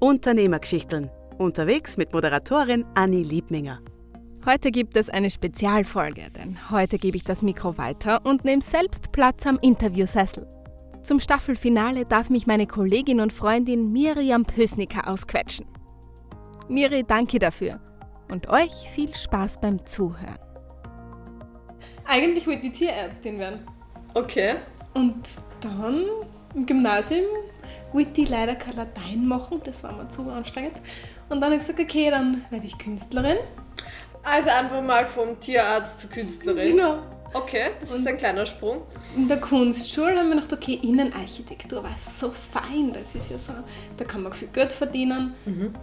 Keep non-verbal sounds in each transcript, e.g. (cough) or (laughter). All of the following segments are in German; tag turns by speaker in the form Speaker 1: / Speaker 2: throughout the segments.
Speaker 1: Unternehmergeschichten. Unterwegs mit Moderatorin Anni Liebminger.
Speaker 2: Heute gibt es eine Spezialfolge, denn heute gebe ich das Mikro weiter und nehme selbst Platz am Interviewsessel. Zum Staffelfinale darf mich meine Kollegin und Freundin Miriam Pösnicker ausquetschen. Miri, danke dafür und euch viel Spaß beim Zuhören.
Speaker 3: Eigentlich wollte ich Tierärztin werden.
Speaker 4: Okay.
Speaker 3: Und dann im Gymnasium wollte ich leider kein Latein machen, das war mir zu anstrengend. Und dann habe ich gesagt, okay, dann werde ich Künstlerin.
Speaker 4: Also einfach mal vom Tierarzt zur Künstlerin.
Speaker 3: Genau.
Speaker 4: Okay, das ist ein kleiner Sprung.
Speaker 3: In der Kunstschule haben wir gedacht, okay, Innenarchitektur war so fein, das ist ja so, da kann man viel Geld verdienen.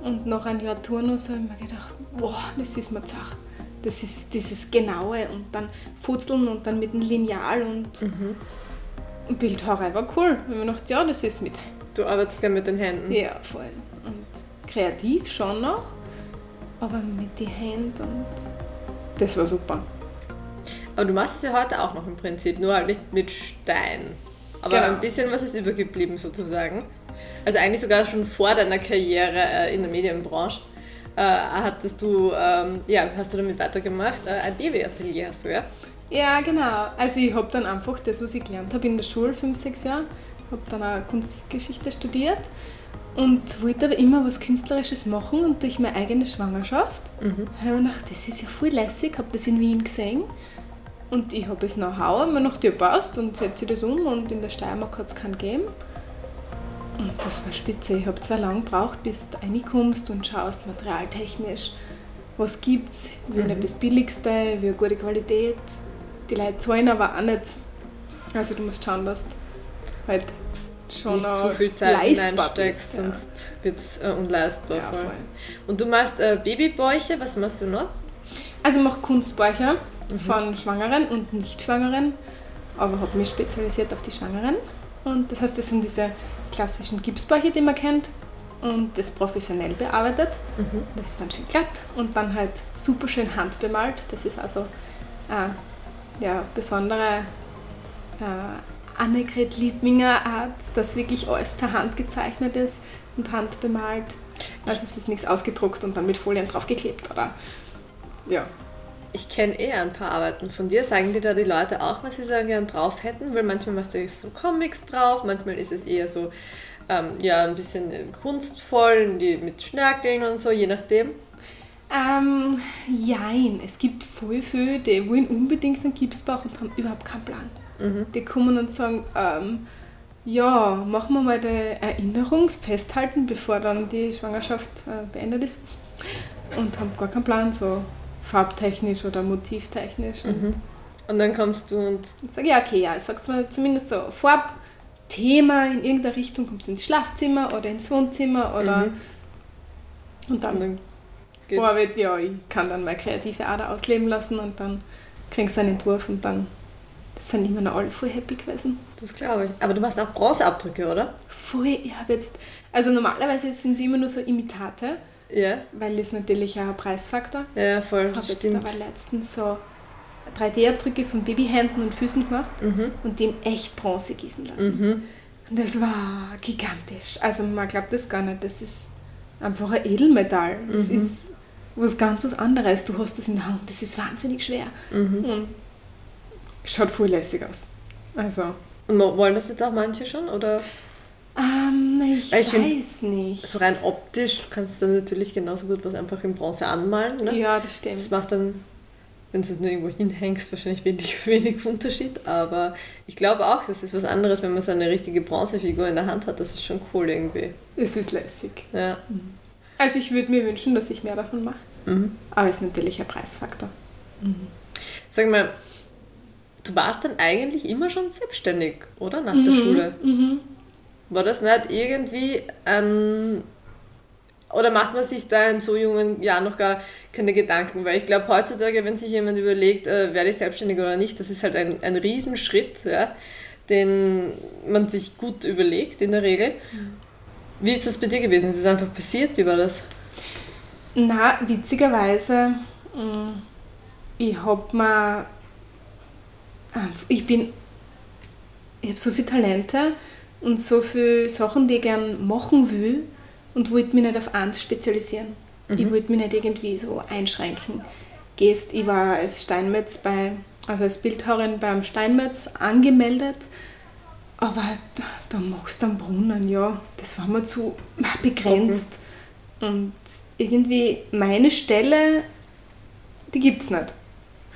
Speaker 3: Und nach einem Jahr Turnus habe ich mir gedacht, boah, das ist mir zach. Das ist dieses Genaue und dann Futzeln und dann mit dem Lineal und und Bildhauerei war cool. Habe ich mir gedacht, ja, das ist mit
Speaker 4: Du arbeitest gerne mit den Händen.
Speaker 3: Ja, voll. Und kreativ schon noch, aber mit den Händen und das war super.
Speaker 4: Aber du machst es ja heute auch noch im Prinzip, nur halt nicht mit Stein. Aber
Speaker 3: Genau.
Speaker 4: ein bisschen was ist übergeblieben sozusagen. Also eigentlich sogar schon vor deiner Karriere äh, in der Medienbranche äh, hattest du, ähm, ja, hast du damit weitergemacht, äh, ein Babyatelier hast du, ja?
Speaker 3: Ja, genau. Also ich habe dann einfach das, was ich gelernt habe in der Schule, fünf, sechs Jahre, habe dann auch Kunstgeschichte studiert und wollte aber immer was Künstlerisches machen und durch meine eigene Schwangerschaft habe ich mir gedacht, das ist ja voll lässig, habe das in Wien gesehen und ich habe es Know-how, mir gedacht, ja passt und setze ich das um und in der Steiermark hat es keinen gegeben. Und das war spitze. Ich habe zwar lang gebraucht, bis du reinkommst und schaust materialtechnisch, was gibt's, wie nicht das Billigste, wie eine gute Qualität. Die Leute zahlen aber auch nicht. Also du musst schauen, dass du halt schon
Speaker 4: nicht zu viel Zeit hineinsteckst,
Speaker 3: ja.
Speaker 4: sonst wird es äh, unleistbar.
Speaker 3: Ja,
Speaker 4: voll.
Speaker 3: voll.
Speaker 4: Und du machst äh, Babybäuche, was machst du noch?
Speaker 3: Also ich mache Kunstbäuche von Schwangeren und Nicht-Schwangeren, aber habe mich spezialisiert auf die Schwangeren. Und das heißt, das sind diese klassischen Gipsbäuche, die man kennt und das professionell bearbeitet. Das ist dann schön glatt und dann halt super schön handbemalt. Das ist also eine ja, besondere äh, Annegret Liebminger Art, dass wirklich alles per Hand gezeichnet ist und handbemalt. Also es ist nichts ausgedruckt und dann mit Folien draufgeklebt oder ja.
Speaker 4: Ich kenne eher ein paar Arbeiten von dir. Sagen dir da die Leute auch, was sie da gern drauf hätten? Weil manchmal machst du so Comics drauf, manchmal ist es eher so, ähm, ja, ein bisschen kunstvoll, die mit Schnörkeln und so, je nachdem.
Speaker 3: Ähm, jein. Es gibt voll viele, die wollen unbedingt einen Gipsbauch und haben überhaupt keinen Plan. Die kommen und sagen, ähm, ja, machen wir mal die Erinnerung, festhalten, bevor dann die Schwangerschaft äh, beendet ist. Und haben gar keinen Plan, so farbtechnisch oder motivtechnisch. Und
Speaker 4: Und dann kommst du und
Speaker 3: ich sage, ja, okay, ja, ich sag's mal zumindest so, Farbthema in irgendeiner Richtung kommt ins Schlafzimmer oder ins Wohnzimmer oder und
Speaker 4: und
Speaker 3: dann
Speaker 4: dann geht's.
Speaker 3: Wird- ja, ich kann dann meine kreative Ader ausleben lassen und dann kriegst du einen Entwurf und dann sind immer noch alle voll happy gewesen.
Speaker 4: Das glaube ich. Aber du machst auch Bronzeabdrücke, oder?
Speaker 3: Voll, ich habe jetzt, also normalerweise sind sie immer nur so Imitate,
Speaker 4: Ja,
Speaker 3: weil das natürlich auch ein Preisfaktor.
Speaker 4: ja, voll.
Speaker 3: Ich habe jetzt aber letztens so 3D-Abdrücke von Babyhänden und Füßen gemacht
Speaker 4: Mhm.
Speaker 3: und die in echt Bronze gießen lassen. Und das war gigantisch. Also man glaubt das gar nicht. Das ist einfach ein Edelmetall. Das ist was ganz was anderes. Du hast das in der Hand. Das ist wahnsinnig schwer. Und schaut voll lässig aus. Also,
Speaker 4: Und wollen das jetzt auch manche schon? Oder
Speaker 3: ähm, ich,
Speaker 4: ich find,
Speaker 3: weiß nicht.
Speaker 4: so rein optisch kannst du dann natürlich genauso gut was einfach in Bronze anmalen. Ne?
Speaker 3: Ja, das
Speaker 4: Das
Speaker 3: stimmt.
Speaker 4: macht dann, wenn du es nur irgendwo hinhängst, wahrscheinlich wenig, (laughs) wenig Unterschied. Aber ich glaube auch, das ist was anderes, wenn man so eine richtige Bronzefigur in der Hand hat. Das ist schon cool irgendwie.
Speaker 3: Es ist lässig.
Speaker 4: Ja.
Speaker 3: Also ich würde mir wünschen, dass ich mehr davon mache.
Speaker 4: Mhm.
Speaker 3: Aber es ist natürlich ein Preisfaktor.
Speaker 4: Sag mal, du warst dann eigentlich immer schon selbstständig, oder? Nach der Schule. War das nicht irgendwie ein. Oder macht man sich da in so jungen Jahren noch gar keine Gedanken? Weil ich glaube, heutzutage, wenn sich jemand überlegt, äh, werde ich selbstständig oder nicht, das ist halt ein, ein Riesenschritt, ja, den man sich gut überlegt in der Regel. Wie ist das bei dir gewesen? Ist es einfach passiert? Wie war das?
Speaker 3: Na, witzigerweise, mh, ich hab mir, ich bin, ich habe so viele Talente und so viele Sachen, die ich gern machen will und wollte mich nicht auf eins spezialisieren.
Speaker 4: Mhm.
Speaker 3: Ich wollte mich nicht irgendwie so einschränken. Gehst, ich war als Steinmetz bei, also als Bildhauerin beim Steinmetz angemeldet, aber da, da machst du einen Brunnen, ja, das war mir zu begrenzt. Und irgendwie meine Stelle, die gibt es nicht.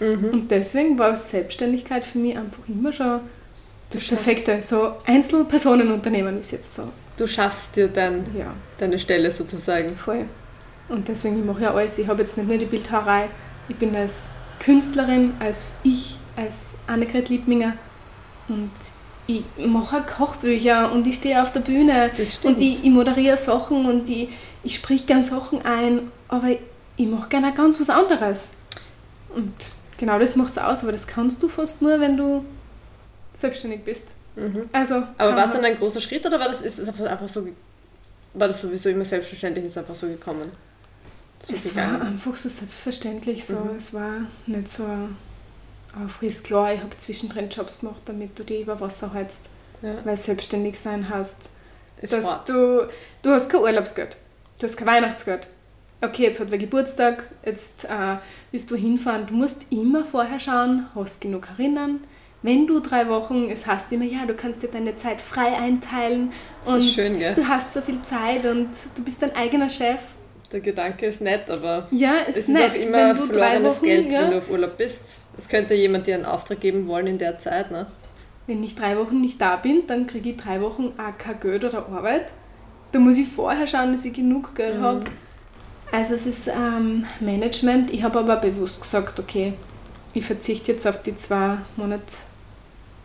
Speaker 4: Mhm.
Speaker 3: Und deswegen war Selbstständigkeit für mich einfach immer schon das
Speaker 4: Schon.
Speaker 3: Perfekte. So Einzelpersonenunternehmen ist jetzt so.
Speaker 4: Du schaffst dir dann
Speaker 3: Ja,
Speaker 4: deine Stelle sozusagen.
Speaker 3: voll. Und deswegen, ich mache ja alles. Ich habe jetzt nicht nur die Bildhauerei, ich bin als Künstlerin, als ich, als Annegret Liebminger und ich mache Kochbücher und ich stehe auf der Bühne
Speaker 4: Das stimmt.
Speaker 3: und ich, ich moderiere Sachen und ich, ich sprich gerne Sachen ein, aber ich mache gerne ganz was anderes. Und genau das macht es aus, aber das kannst du fast nur, wenn du selbstständig bist.
Speaker 4: Mhm.
Speaker 3: Also,
Speaker 4: Aber war es dann ein großer Schritt oder war das, ist das einfach, so, war das sowieso immer selbstverständlich, ist einfach so gekommen? So
Speaker 3: Es war
Speaker 4: gegangen?
Speaker 3: einfach so selbstverständlich so.
Speaker 4: Mhm.
Speaker 3: Es war nicht so auf ist klar, ich habe zwischendrin Jobs gemacht, damit du die über Wasser hältst,
Speaker 4: ja.
Speaker 3: weil selbstständig sein
Speaker 4: Ist
Speaker 3: dass
Speaker 4: hart.
Speaker 3: du, du hast kein Urlaubsgeld, du hast kein Weihnachtsgeld. Okay, jetzt hat wer Geburtstag, jetzt äh, willst du hinfahren. Du musst immer vorher schauen, hast genug erinnern. Wenn du drei Wochen, es heißt immer, ja, du kannst dir deine Zeit frei einteilen
Speaker 4: Das
Speaker 3: und
Speaker 4: ist schön, gell?
Speaker 3: du hast so viel Zeit und du bist dein eigener Chef.
Speaker 4: Der Gedanke ist nett, aber
Speaker 3: Ja, es
Speaker 4: es
Speaker 3: ist
Speaker 4: ist
Speaker 3: nett,
Speaker 4: auch immer
Speaker 3: wenn du drei
Speaker 4: verlorenes
Speaker 3: Wochen,
Speaker 4: Geld,
Speaker 3: ja,
Speaker 4: wenn du auf Urlaub bist. Es könnte jemand dir einen Auftrag geben wollen in der Zeit, ne?
Speaker 3: wenn ich drei Wochen nicht da bin, dann kriege ich drei Wochen auch kein Geld oder Arbeit. Da muss ich vorher schauen, dass ich genug Geld
Speaker 4: Mhm.
Speaker 3: habe. Also es ist ähm, Management. Ich habe aber bewusst gesagt, okay, ich verzichte jetzt auf die zwei Monate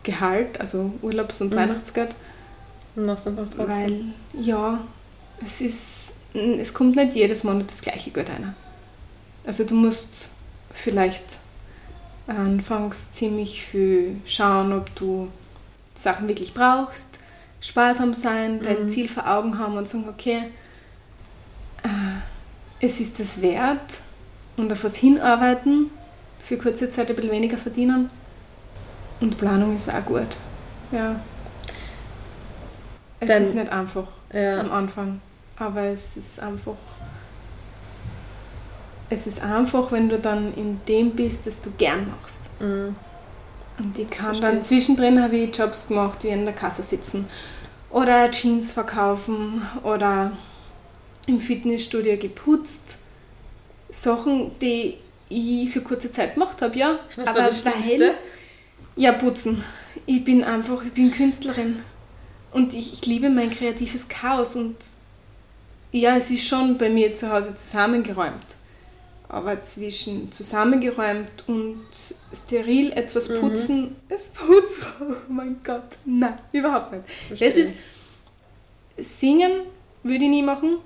Speaker 3: Gehalt, also Urlaubs- und
Speaker 4: Mhm.
Speaker 3: Weihnachtsgeld,
Speaker 4: Und machst einfach trotzdem.
Speaker 3: weil ja, es ist, es kommt nicht jedes Monat das gleiche Geld rein. Also du musst vielleicht anfangs ziemlich viel schauen, ob du Sachen wirklich brauchst, sparsam sein, dein
Speaker 4: Mhm.
Speaker 3: Ziel vor Augen haben und sagen, okay, äh, es ist das wert und auf was hinarbeiten, für kurze Zeit ein bisschen weniger verdienen und Planung ist auch gut. Ja. Es
Speaker 4: Dann-
Speaker 3: ist nicht einfach am
Speaker 4: ja.
Speaker 3: Anfang. Aber es ist einfach. Es ist einfach, wenn du dann in dem bist, das du gern machst.
Speaker 4: Mhm.
Speaker 3: Und ich kann dann zwischendrin habe ich Jobs gemacht, wie in der Kasse sitzen oder Jeans verkaufen oder im Fitnessstudio geputzt. Sachen, die ich für kurze Zeit gemacht habe, ja.
Speaker 4: Was
Speaker 3: aber
Speaker 4: war das Schlimmste?
Speaker 3: ja, putzen. Ich bin einfach, ich bin Künstlerin. Und ich, ich liebe mein kreatives Chaos. Und ja, es ist schon bei mir zu Hause zusammengeräumt. Aber zwischen zusammengeräumt und steril etwas
Speaker 4: Mhm.
Speaker 3: putzen, das Putzen, (laughs) oh mein Gott, nein, überhaupt nicht. Das
Speaker 4: Verstehe.
Speaker 3: ist, singen würde ich nie machen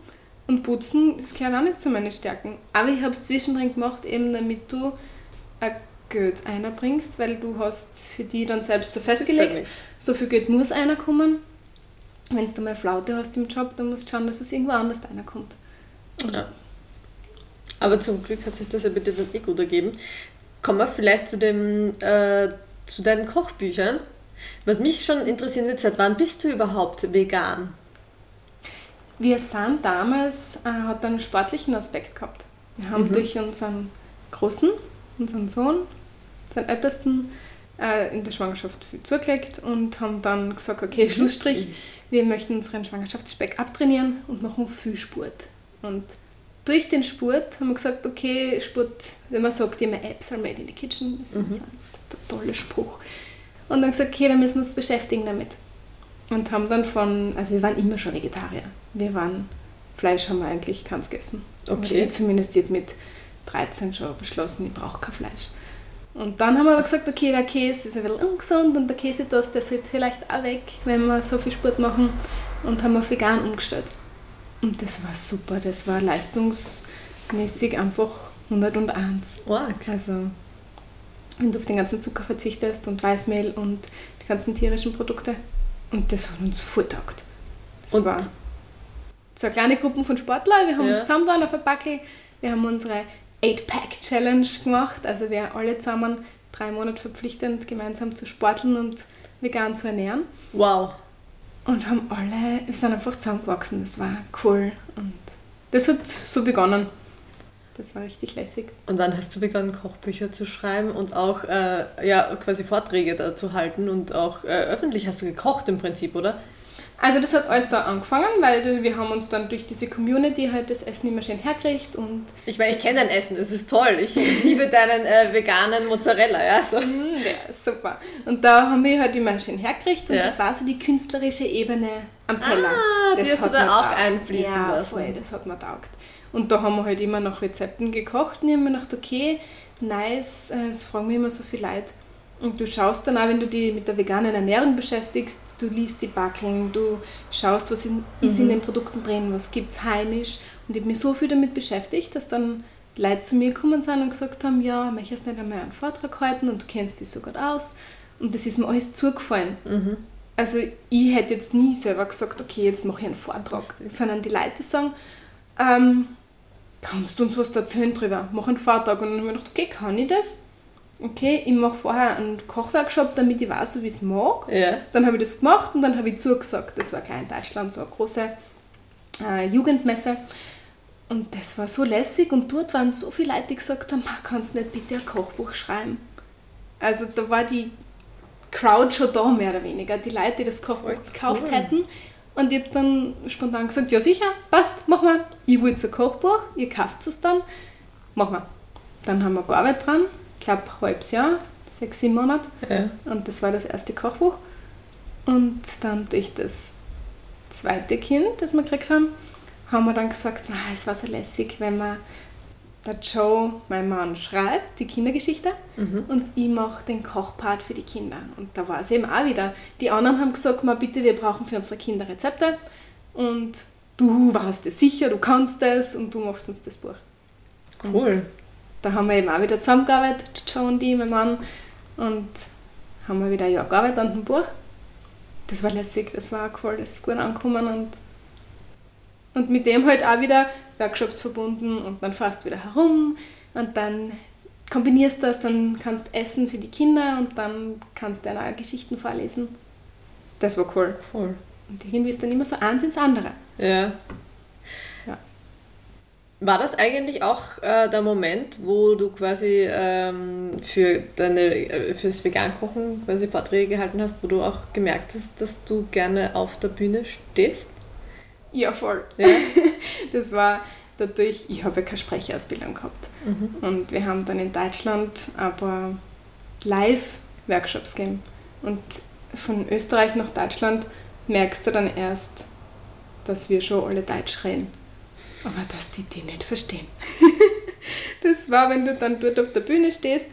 Speaker 3: und putzen, das gehört auch nicht zu meinen Stärken. Aber ich habe es zwischendrin gemacht, eben damit du ein Geld einbringst, weil du hast für die dann selbst so festgelegt, so viel Geld muss einer kommen. Wenn du mal Flaute hast im Job, dann musst du schauen, dass es irgendwo anders einer kommt.
Speaker 4: Ja. Aber zum Glück hat sich das ja bitte dann eh gut ergeben. Kommen wir vielleicht zu, dem, äh, zu deinen Kochbüchern. Was mich schon interessieren wird, seit wann bist du überhaupt vegan?
Speaker 3: Wir sind damals, äh, hat einen sportlichen Aspekt gehabt. Wir haben
Speaker 4: Mhm.
Speaker 3: durch unseren Großen, unseren Sohn, unseren Ältesten, äh, in der Schwangerschaft viel zugelegt und haben dann gesagt, okay, Schlussstrich, wir möchten unseren Schwangerschaftsspeck abtrainieren und machen viel Sport. Und durch den Sport haben wir gesagt, okay, Sport, wenn man sagt immer, Apps are made in the kitchen, das ist
Speaker 4: Mhm.
Speaker 3: ein toller Spruch. Und dann gesagt, okay, dann müssen wir uns beschäftigen damit. Und haben dann von, also wir waren immer schon Vegetarier. Wir waren, Fleisch haben wir eigentlich keins gegessen.
Speaker 4: Okay.
Speaker 3: Ich zumindest ich mit 13 schon beschlossen, ich brauche kein Fleisch. Und dann haben wir aber gesagt, okay, der Käse ist ein bisschen ungesund und der Käsetoast, der sollte vielleicht auch weg, wenn wir so viel Sport machen. Und haben auf vegan umgestellt. Und das war super, das war leistungsmäßig einfach 101.
Speaker 4: Org.
Speaker 3: Also, wenn du auf den ganzen Zucker verzichtest und Weißmehl und die ganzen tierischen Produkte. Und das hat uns voll taugt. Das
Speaker 4: Und-
Speaker 3: war so eine kleine Gruppe von Sportlern. Wir haben
Speaker 4: Ja.
Speaker 3: uns zusammen da auf ein Backel. Wir haben unsere 8-Pack-Challenge gemacht. Also wir alle zusammen drei Monate verpflichtend gemeinsam zu sporteln und vegan zu ernähren.
Speaker 4: Wow.
Speaker 3: und haben alle, wir sind einfach zusammengewachsen. Das war cool. Und das hat so begonnen. Das war richtig lässig.
Speaker 4: Und wann hast du begonnen, Kochbücher zu schreiben und auch äh, ja, quasi Vorträge da zu halten und auch äh, öffentlich hast du gekocht im Prinzip, oder?
Speaker 3: Also das hat alles da angefangen, weil wir haben uns dann durch diese Community halt das Essen immer schön hergekriegt und...
Speaker 4: Ich meine, ich kenne dein Essen, das ist toll. Ich (laughs) liebe deinen äh, veganen Mozzarella, ja. So.
Speaker 3: Mm, ja, super. Und da haben wir halt immer schön hergekriegt und ja. das war so die künstlerische Ebene am Teller.
Speaker 4: Ah, das
Speaker 3: das
Speaker 4: hast du da auch einfließen
Speaker 3: ja,
Speaker 4: lassen.
Speaker 3: voll, das hat mir taugt. Und da haben wir halt immer nach Rezepten gekocht und ich habe mir gedacht, okay, nice, äh, es fragen mich immer so viele Leute. Und du schaust dann auch, wenn du dich mit der veganen Ernährung beschäftigst, du liest die Backeln, du schaust, was ist, mhm. in den Produkten drin, was gibt es heimisch. Und ich habe mich so viel damit beschäftigt, dass dann Leute zu mir gekommen sind und gesagt haben, ja, möchtest du nicht einmal einen Vortrag halten und du kennst dich so gut aus. Und das ist mir alles zugefallen.
Speaker 4: Mhm.
Speaker 3: Also ich hätte jetzt nie selber gesagt, okay, jetzt mache ich einen Vortrag, sondern die Leute sagen, ähm, kannst du uns was erzählen drüber? Mach einen Vortrag. Und dann habe ich gedacht, okay, kann ich das? Okay, ich mache vorher einen Kochworkshop, damit ich weiß, wie ich es mag.
Speaker 4: Ja.
Speaker 3: Dann habe ich das gemacht und dann habe ich zugesagt. Das war klein in Deutschland, so eine große äh, Jugendmesse. Und das war so lässig und dort waren so viele Leute, die gesagt haben, kannst du nicht bitte ein Kochbuch schreiben? Also da war die Crowd schon da, mehr oder weniger. Die Leute, die das Kochbuch gekauft
Speaker 4: cool.
Speaker 3: hätten. Und ich habe dann spontan gesagt, ja sicher, passt, machen wir. Ich wollte ein Kochbuch, ihr kauft es dann, machen wir. Dann haben wir gearbeitet dran, ich glaube halbes Jahr, sechs, sieben Monate.
Speaker 4: Ja.
Speaker 3: Und das war das erste Kochbuch. Und dann durch das zweite Kind, das wir gekriegt haben, haben wir dann gesagt, na, es war so lässig, wenn man der Joe, mein Mann, schreibt die Kindergeschichte
Speaker 4: Mhm.
Speaker 3: und ich mache den Kochpart für die Kinder. Und da war es eben auch wieder. Die anderen haben gesagt, mal bitte, wir brauchen für unsere Kinder Rezepte und du weißt es sicher, du kannst das und du machst uns das Buch.
Speaker 4: Cool.
Speaker 3: Da haben wir eben auch wieder zusammengearbeitet, Joe und ich, mein Mann, und haben wir wieder ein Jahr gearbeitet an dem Buch. Das war lässig, das war auch cool, das ist gut angekommen und, und mit dem halt auch wieder Workshops verbunden und dann fährst du wieder herum und dann kombinierst das, dann kannst essen für die Kinder und dann kannst du auch Geschichten vorlesen. Das war cool.
Speaker 4: Cool.
Speaker 3: Und irgendwie ist dann immer so eins ins andere.
Speaker 4: Ja.
Speaker 3: Ja.
Speaker 4: War das eigentlich auch äh, der Moment, wo du quasi ähm, für deine äh, fürs Vegankochen quasi Vorträge gehalten hast, wo du auch gemerkt hast, dass du gerne auf der Bühne stehst?
Speaker 3: Ja, voll.
Speaker 4: Ja. (laughs)
Speaker 3: Das war dadurch, ich habe ja keine Sprecherausbildung gehabt.
Speaker 4: Mhm.
Speaker 3: Und wir haben dann in Deutschland aber Live-Workshops gegeben. Und von Österreich nach Deutschland merkst du dann erst, dass wir schon alle Deutsch reden. Aber dass die die nicht verstehen. (laughs) das war, wenn du dann dort auf der Bühne stehst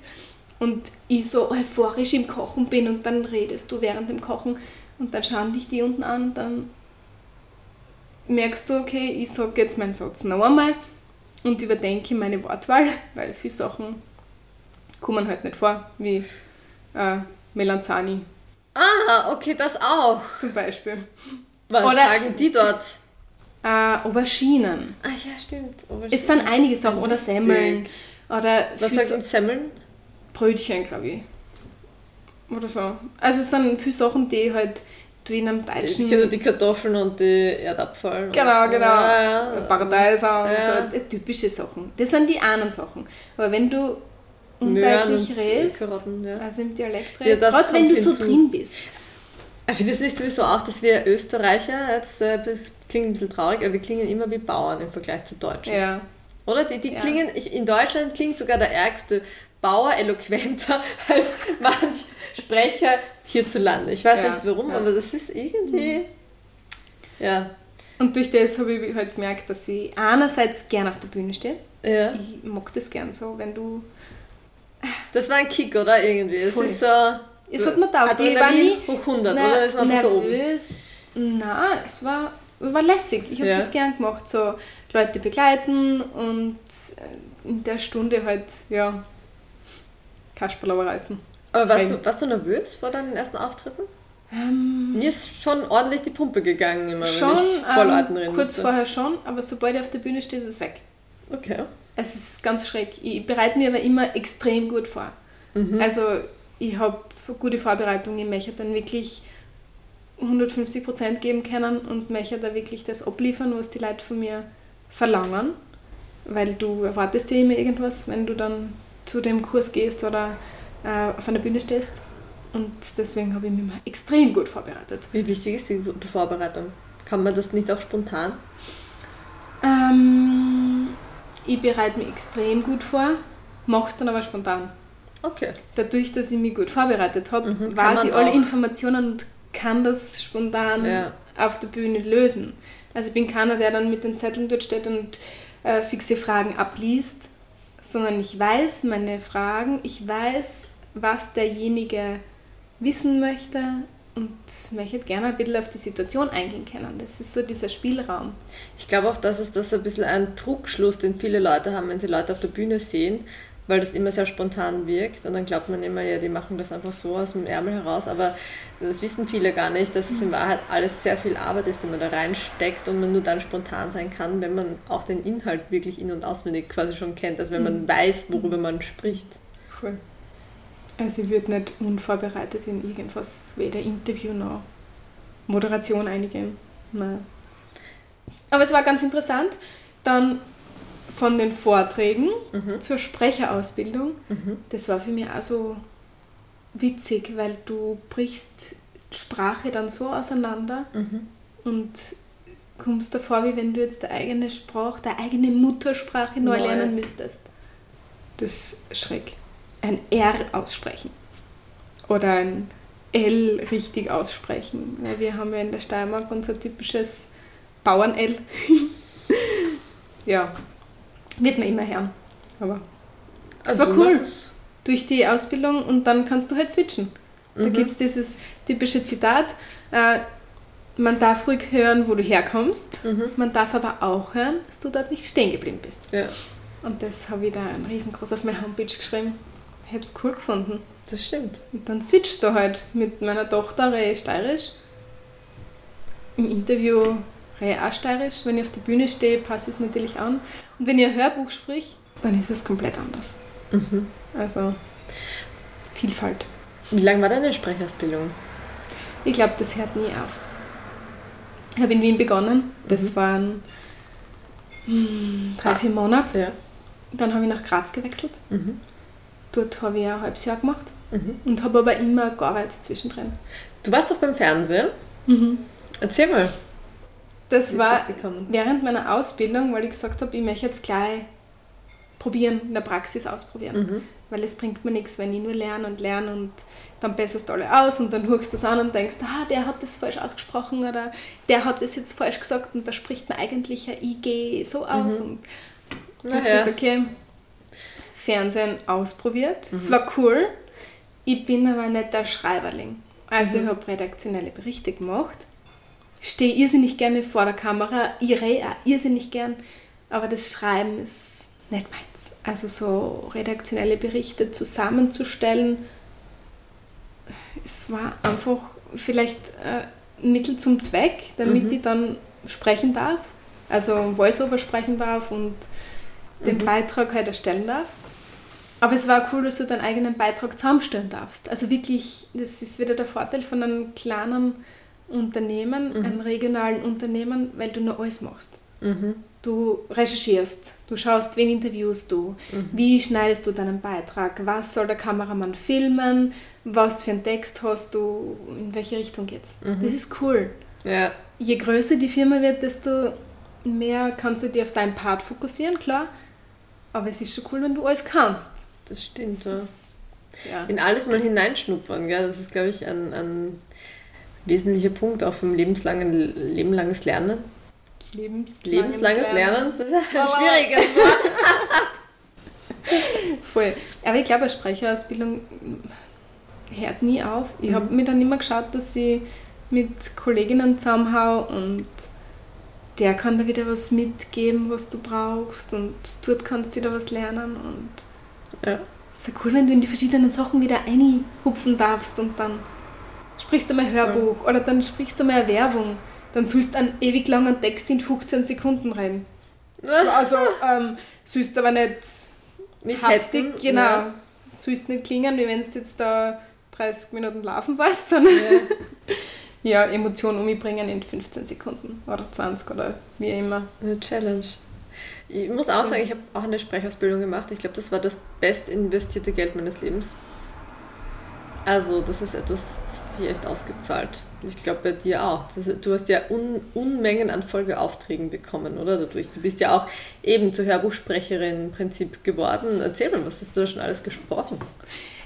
Speaker 3: und ich so euphorisch im Kochen bin und dann redest du während dem Kochen und dann schauen dich die unten an und dann merkst du, okay, ich sage jetzt meinen Satz noch einmal und überdenke meine Wortwahl, (laughs) weil viele Sachen kommen halt nicht vor, wie äh, Melanzani
Speaker 4: Ah, okay, das auch.
Speaker 3: zum Beispiel.
Speaker 4: Was
Speaker 3: Oder-
Speaker 4: sagen die dort?
Speaker 3: Äh, Auberginen.
Speaker 4: Ah ja, stimmt.
Speaker 3: Es sind einige Sachen. Oder Semmeln. Oder
Speaker 4: Was sagen Semmeln?
Speaker 3: Brötchen, glaube ich. Oder so. Also es sind viele Sachen, die halt du in einem
Speaker 4: Ich
Speaker 3: deutschen...
Speaker 4: kenne die Kartoffeln und die Erdapfel.
Speaker 3: Genau, genau.
Speaker 4: Ja, ja.
Speaker 3: Paradeiser und
Speaker 4: Ja.
Speaker 3: so, typische Sachen. Das sind die anderen Sachen. Aber wenn du undeutlich
Speaker 4: und
Speaker 3: redest,
Speaker 4: ja.
Speaker 3: also im Dialekt
Speaker 4: Ja,
Speaker 3: redest,
Speaker 4: das
Speaker 3: gerade wenn du so
Speaker 4: hinzu.
Speaker 3: drin bist.
Speaker 4: Ich finde es nicht sowieso auch, dass wir Österreicher, jetzt, äh, das klingt ein bisschen traurig, aber wir klingen immer wie Bauern im Vergleich zu Deutschen.
Speaker 3: Ja.
Speaker 4: Oder? Die, die
Speaker 3: Ja.
Speaker 4: klingen, ich, in Deutschland klingt sogar der ärgste Bauer eloquenter (laughs) als manch Sprecher hierzulande. Ich weiß
Speaker 3: Ja,
Speaker 4: nicht warum,
Speaker 3: ja.
Speaker 4: aber das ist irgendwie. Ja.
Speaker 3: Und durch das habe ich halt gemerkt, dass ich einerseits gern auf der Bühne stehe.
Speaker 4: ja.
Speaker 3: Ich mag das gern so, wenn du...
Speaker 4: Das war ein Kick, oder? Irgendwie. Es ist so.
Speaker 3: Es hat mir taugt. Ich war nie
Speaker 4: hoch 100,
Speaker 3: ner-
Speaker 4: oder? Das war einfach da oben.
Speaker 3: nervös. Nein, es war, war lässig. Ich habe
Speaker 4: Ja.
Speaker 3: das gern gemacht. So Leute begleiten und äh, in der Stunde halt, ja, Kasperl reißen.
Speaker 4: Aber warst du, warst du nervös vor deinen ersten Auftritten?
Speaker 3: Ähm,
Speaker 4: Mir ist schon ordentlich die Pumpe gegangen, immer
Speaker 3: schon,
Speaker 4: wenn ich vor Leuten
Speaker 3: ähm,
Speaker 4: reden
Speaker 3: kurz
Speaker 4: musste.
Speaker 3: vorher schon, aber sobald ich auf der Bühne stehe, ist es weg.
Speaker 4: Okay.
Speaker 3: Es ist ganz schräg. Ich bereite mir aber immer extrem gut vor.
Speaker 4: Mhm.
Speaker 3: Also ich habe gute Vorbereitung, ich möchte dann wirklich 150 Prozent geben können und möchte da wirklich das abliefern, was die Leute von mir verlangen. Weil du erwartest ja immer irgendwas, wenn du dann zu dem Kurs gehst oder äh, auf einer Bühne stehst. Und deswegen habe ich mich mal extrem gut vorbereitet.
Speaker 4: Wie wichtig ist die gute Vorbereitung? Kann man das nicht auch spontan?
Speaker 3: Ähm, ich bereite mich extrem gut vor, mache es dann aber spontan.
Speaker 4: Okay.
Speaker 3: Dadurch, dass ich mich gut vorbereitet habe,
Speaker 4: Mhm,
Speaker 3: weiß ich alle
Speaker 4: auch.
Speaker 3: Informationen und kann das spontan
Speaker 4: Ja.
Speaker 3: auf der Bühne lösen. Also ich bin keiner, der dann mit den Zetteln dort steht und äh, fixe Fragen abliest, sondern ich weiß meine Fragen, ich weiß, was derjenige wissen möchte und möchte gerne ein bisschen auf die Situation eingehen können. Das ist so dieser Spielraum.
Speaker 4: Ich glaube auch, dass es das so ein bisschen ein Trugschluss, den viele Leute haben, wenn sie Leute auf der Bühne sehen, weil das immer sehr spontan wirkt und dann glaubt man immer, ja, die machen das einfach so aus dem Ärmel heraus, aber das wissen viele gar nicht, dass es in Wahrheit alles sehr viel Arbeit ist, die man da reinsteckt und man nur dann spontan sein kann, wenn man auch den Inhalt wirklich in- und auswendig quasi schon kennt, also wenn man weiß, worüber man spricht.
Speaker 3: Voll. Also ich würde nicht unvorbereitet in irgendwas, weder Interview noch Moderation eingehen. Nein. Aber es war ganz interessant. Dann von den Vorträgen
Speaker 4: Mhm.
Speaker 3: zur Sprecherausbildung.
Speaker 4: Mhm.
Speaker 3: Das war für mich auch so witzig, weil du brichst Sprache dann so auseinander
Speaker 4: Mhm.
Speaker 3: und kommst davor, wie wenn du jetzt deine eigene Sprache, deine eigene Muttersprache neu
Speaker 4: Neu.
Speaker 3: lernen müsstest. Das ist schräg. Ein R aussprechen. Oder ein L richtig aussprechen. Weil wir haben ja in der Steiermark unser typisches Bauern-L. (laughs) ja, wird man immer hören. Aber war
Speaker 4: Also du
Speaker 3: cool.
Speaker 4: es-
Speaker 3: durch die Ausbildung und dann kannst du halt switchen. Da
Speaker 4: Mhm.
Speaker 3: gibt es dieses typische Zitat, äh, man darf ruhig hören, wo du herkommst,
Speaker 4: Mhm.
Speaker 3: man darf aber auch hören, dass du dort nicht stehen geblieben bist.
Speaker 4: Ja,
Speaker 3: Und das habe ich da ein riesengroß auf meine Homepage geschrieben. Ich habe es cool gefunden.
Speaker 4: das stimmt.
Speaker 3: Und dann switchst du halt mit meiner Tochter Reh steirisch. Im Interview Reh auch steirisch. Wenn ich auf der Bühne stehe, passe ich es natürlich an. Und wenn ein Hörbuch sprich, dann ist es komplett anders.
Speaker 4: Mhm.
Speaker 3: Also Vielfalt.
Speaker 4: Wie lange war deine Sprechausbildung?
Speaker 3: Ich glaube, das hört nie auf. Ich habe in Wien begonnen. Das
Speaker 4: Mhm.
Speaker 3: waren hm, drei, vier Monate.
Speaker 4: Ja.
Speaker 3: Dann habe ich nach Graz gewechselt.
Speaker 4: Mhm.
Speaker 3: Dort habe ich ein halbes Jahr gemacht
Speaker 4: Mhm.
Speaker 3: und habe aber immer gearbeitet zwischendrin.
Speaker 4: Du warst doch beim Fernsehen. Erzähl mal.
Speaker 3: Das
Speaker 4: Wie
Speaker 3: war
Speaker 4: das
Speaker 3: während meiner Ausbildung, weil ich gesagt habe, ich möchte jetzt gleich probieren, in der Praxis ausprobieren.
Speaker 4: Mhm.
Speaker 3: Weil es bringt mir nichts, wenn ich nur lerne und lerne und dann besserst du alle aus und dann hörst du das an und denkst, ah, der hat das falsch ausgesprochen oder der hat das jetzt falsch gesagt und da spricht man eigentlich ein IG so aus. Und
Speaker 4: Mhm. Naja.
Speaker 3: gesagt, okay, Fernsehen ausprobiert. Es war cool. Ich bin aber nicht der Schreiberling. Also ich habe redaktionelle Berichte gemacht. Stehe irrsinnig gerne vor der Kamera, ich rede auch irrsinnig gern, aber das Schreiben ist nicht meins. Also so redaktionelle Berichte zusammenzustellen, es war einfach vielleicht äh, ein Mittel zum Zweck, damit
Speaker 4: Mhm.
Speaker 3: ich dann sprechen darf, also Voiceover sprechen darf und den
Speaker 4: Mhm.
Speaker 3: Beitrag halt erstellen darf. Aber es war cool, dass du deinen eigenen Beitrag zusammenstellen darfst. Also wirklich, das ist wieder der Vorteil von einem kleinen Unternehmen,
Speaker 4: Mhm.
Speaker 3: einem regionalen Unternehmen, weil du nur alles machst.
Speaker 4: Mhm.
Speaker 3: Du recherchierst, du schaust, wen interviewst du,
Speaker 4: Mhm.
Speaker 3: wie schneidest du deinen Beitrag, was soll der Kameramann filmen, was für einen Text hast du, in welche Richtung geht's.
Speaker 4: Mhm.
Speaker 3: Das ist cool.
Speaker 4: Ja.
Speaker 3: Je größer die Firma wird, desto mehr kannst du dich auf deinen Part fokussieren, klar. Aber es ist schon cool, wenn du alles kannst.
Speaker 4: Das stimmt.
Speaker 3: Das
Speaker 4: Ja.
Speaker 3: ist, ja.
Speaker 4: In alles mal hineinschnuppern, gell? das ist, glaube ich, ein, ein wesentlicher Punkt auch vom lebenslangen, lebenlanges Lernen.
Speaker 3: Lebenslanges,
Speaker 4: Lebenslanges Lernen, das ist ein schwieriges (laughs) Wort.
Speaker 3: Voll. Aber ich glaube, eine Sprecherausbildung hört nie auf. Ich
Speaker 4: Mhm.
Speaker 3: habe mir dann immer geschaut, dass ich mit Kolleginnen zusammenhau und der kann dir wieder was mitgeben, was du brauchst und dort kannst du wieder was lernen und
Speaker 4: Ja.
Speaker 3: es ist ja cool, wenn du in die verschiedenen Sachen wieder einhupfen darfst und dann sprichst du mal ein Hörbuch oder dann sprichst du mal eine Werbung. Dann sollst du einen ewig langen Text in 15 Sekunden rein. (laughs) Also, ähm, sollst aber nicht
Speaker 4: Nicht
Speaker 3: hastig,
Speaker 4: hetzen,
Speaker 3: genau.
Speaker 4: Ja.
Speaker 3: Sollst nicht klingen, wie wenn du jetzt da 30 Minuten laufen warst, sondern
Speaker 4: Ja. (laughs)
Speaker 3: ja, Emotionen umbringen in 15 Sekunden oder 20 oder wie immer.
Speaker 4: Eine Challenge. Ich muss auch sagen, ich habe auch eine Sprechausbildung gemacht. Ich glaube, das war das best investierte Geld meines Lebens. Also, das ist etwas, das hat sich echt ausgezahlt. Ich glaube bei dir auch. Das, du hast ja Un Unmengen an Folgeaufträgen bekommen, oder? Dadurch. Du bist ja auch eben zur Hörbuchsprecherin im Prinzip geworden. Erzähl mal, was hast du da schon alles gesprochen?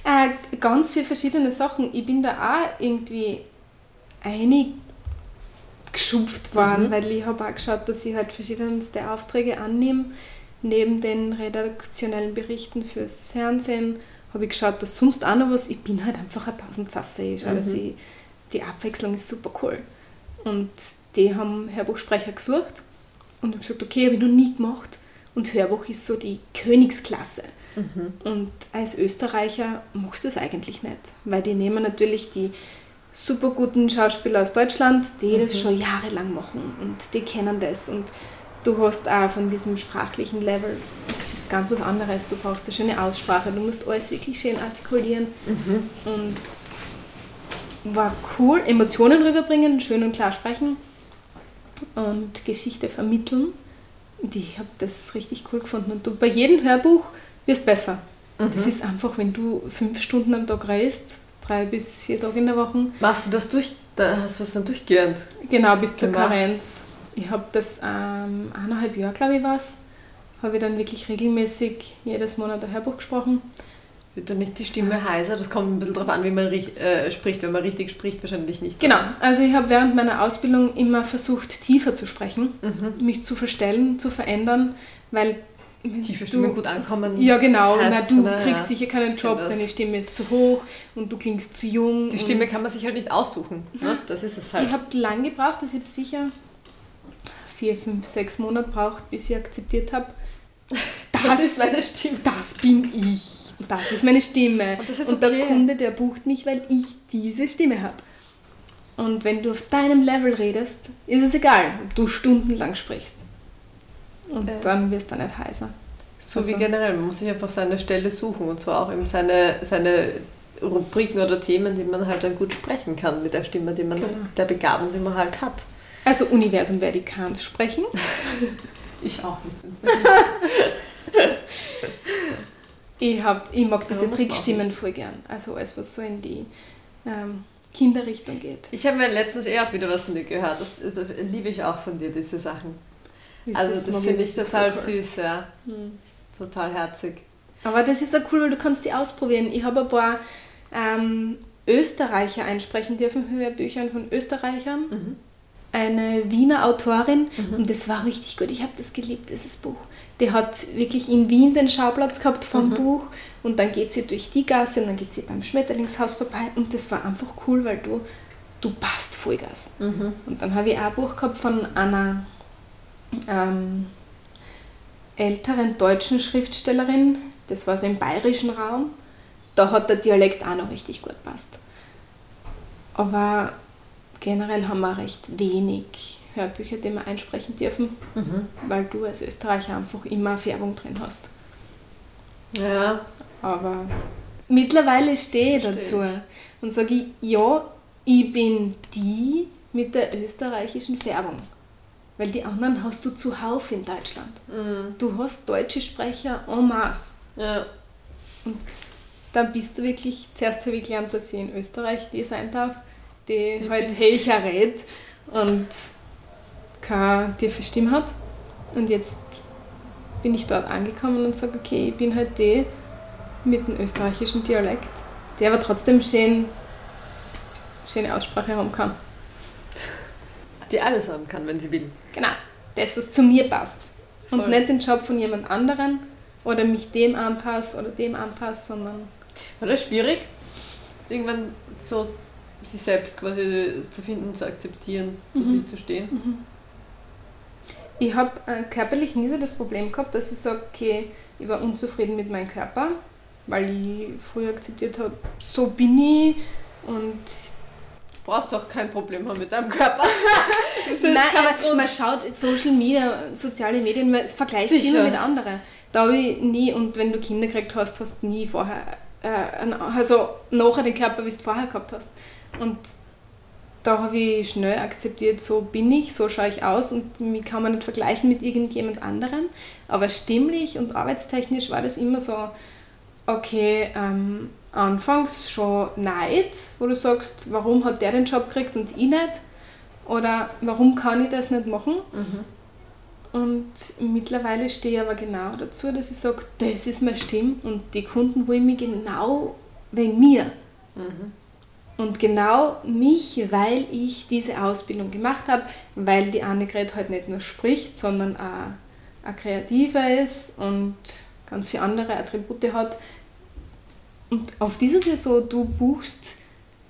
Speaker 3: Äh, ganz viele verschiedene Sachen. Ich bin da auch irgendwie eingeschupft worden, mhm. weil ich habe auch geschaut, dass ich halt verschiedenste Aufträge annehme. Neben den redaktionellen Berichten fürs Fernsehen habe ich geschaut, dass sonst auch noch was, ich bin halt einfach ein Tausendsasse ist. Mhm. Also ich, die Abwechslung ist super cool. Und die haben Hörbuchsprecher gesucht und ich habe gesagt, okay, habe ich noch nie gemacht. Und Hörbuch ist so die Königsklasse. Mhm. Und als Österreicher machst du das eigentlich nicht, weil die nehmen natürlich die super guten Schauspieler aus Deutschland, die mhm. das schon jahrelang machen und die kennen das. Und du hast auch von diesem sprachlichen Level, das ist ganz was anderes. Du brauchst eine schöne Aussprache, du musst alles wirklich schön artikulieren. Mhm. Und war cool, Emotionen rüberbringen, schön und klar sprechen und Geschichte vermitteln. Und ich habe das richtig cool gefunden. Und du bei jedem Hörbuch wirst besser. Mhm. Das ist einfach, wenn du fünf Stunden am Tag reist, drei bis vier Tage in der Woche.
Speaker 4: Machst du das durch, da hast du es dann durchgehend?
Speaker 3: Genau, bis zur gemacht. Karenz. Ich habe das ähm, eineinhalb Jahre, glaube ich, was, habe ich dann wirklich regelmäßig jedes Monat ein Hörbuch gesprochen.
Speaker 4: Wird dann nicht die Stimme heiser? Das kommt ein bisschen darauf an, wie man äh, spricht. Wenn man richtig spricht, wahrscheinlich nicht.
Speaker 3: Genau. Also ich habe während meiner Ausbildung immer versucht, tiefer zu sprechen, mhm. mich zu verstellen, zu verändern, weil
Speaker 4: tiefe Stimmen du, gut ankommen.
Speaker 3: Ja, genau. Das heißt, Na, du na, kriegst sicher keinen Job, deine Stimme ist zu hoch und du klingst zu jung.
Speaker 4: Die Stimme kann man sich halt nicht aussuchen. Ne? Das ist es halt.
Speaker 3: Ich habe lange gebraucht, das habe sicher vier, fünf, sechs Monate gebraucht, bis ich akzeptiert habe. (laughs)
Speaker 4: Das, das, ist meine Stimme.
Speaker 3: Das bin ich. Das ist meine Stimme. Und, und okay. der Kunde, der bucht mich, weil ich diese Stimme habe. Und wenn du auf deinem Level redest, ist es egal, ob du stundenlang sprichst. Und äh, dann wirst du nicht heißer.
Speaker 4: So also. wie generell, man muss sich einfach seine Stelle suchen und zwar auch eben seine, seine Rubriken oder Themen, die man halt dann gut sprechen kann mit der Stimme, die man, genau. der Begabung, die man halt hat.
Speaker 3: Also Universum Vertikans sprechen. (laughs)
Speaker 4: ich auch nicht. (laughs)
Speaker 3: ich, hab, ich mag diese Trickstimmen voll gern. Also alles, was so in die ähm, Kinderrichtung geht.
Speaker 4: Ich habe mir letztens eh auch wieder was von dir gehört. Das, das liebe ich auch von dir, diese Sachen. Also das finde ich total süß, ja. Mhm. Total herzig.
Speaker 3: Aber das ist ja cool, weil du kannst die ausprobieren. Ich habe ein paar ähm, Österreicher einsprechen dürfen, Hörbüchern von Österreichern. Mhm. Eine Wiener Autorin mhm. und das war richtig gut. Ich habe das geliebt, dieses Buch. Die hat wirklich in Wien den Schauplatz gehabt vom mhm. Buch und dann geht sie durch die Gasse und dann geht sie beim Schmetterlingshaus vorbei und das war einfach cool, weil du, du passt Vollgas. Mhm. Und dann habe ich auch ein Buch gehabt von einer ähm, älteren deutschen Schriftstellerin, das war so im bayerischen Raum, da hat der Dialekt auch noch richtig gut passt. Aber generell haben wir recht wenig Hörbücher, die wir einsprechen dürfen, mhm. weil du als Österreicher einfach immer Färbung drin hast.
Speaker 4: Ja.
Speaker 3: Aber mittlerweile stehe ich dazu und sage, ja, ich bin die mit der österreichischen Färbung. Weil die anderen hast du zuhauf in Deutschland. Mhm. Du hast deutsche Sprecher en masse.
Speaker 4: Ja.
Speaker 3: Und dann bist du wirklich, zuerst habe ich gelernt, dass ich in Österreich die sein darf, die, die halt Hecher redet und keine tiefe Stimme hat. Und jetzt bin ich dort angekommen und sage, okay, ich bin halt die mit dem österreichischen Dialekt, der aber trotzdem schön, schöne Aussprache haben kann
Speaker 4: die alles haben kann, wenn sie will.
Speaker 3: Genau, das, was zu mir passt. Voll. Und nicht den Job von jemand anderen oder mich dem anpasse oder dem anpasse, sondern.
Speaker 4: War das schwierig, irgendwann so sich selbst quasi zu finden, zu akzeptieren, zu mhm. sich zu stehen? Mhm.
Speaker 3: Ich habe äh, körperlich nie so das Problem gehabt, dass ich sage, okay, ich war unzufrieden mit meinem Körper, weil ich früher akzeptiert habe, so bin ich und
Speaker 4: brauchst doch kein Problem haben mit deinem Körper. (laughs)
Speaker 3: Nein, aber Grund. man schaut Social Media, soziale Medien, man vergleicht sich immer mit anderen. Da habe ich nie, und wenn du Kinder gekriegt hast, hast du nie vorher, äh, also nachher den Körper, wie du vorher gehabt hast. Und da habe ich schnell akzeptiert, so bin ich, so schaue ich aus und mich kann man nicht vergleichen mit irgendjemand anderem. Aber stimmlich und arbeitstechnisch war das immer so, okay, ähm, anfangs schon Neid, wo du sagst, warum hat der den Job gekriegt und ich nicht? Oder warum kann ich das nicht machen?
Speaker 4: Mhm.
Speaker 3: Und mittlerweile stehe ich aber genau dazu, dass ich sage, das ist meine Stimme und die Kunden wollen mich genau wegen mir.
Speaker 4: Mhm.
Speaker 3: Und genau mich, weil ich diese Ausbildung gemacht habe, weil die Annegret halt nicht nur spricht, sondern auch ein Kreativer ist und ganz viele andere Attribute hat. Und auf dieses Jahr so, du buchst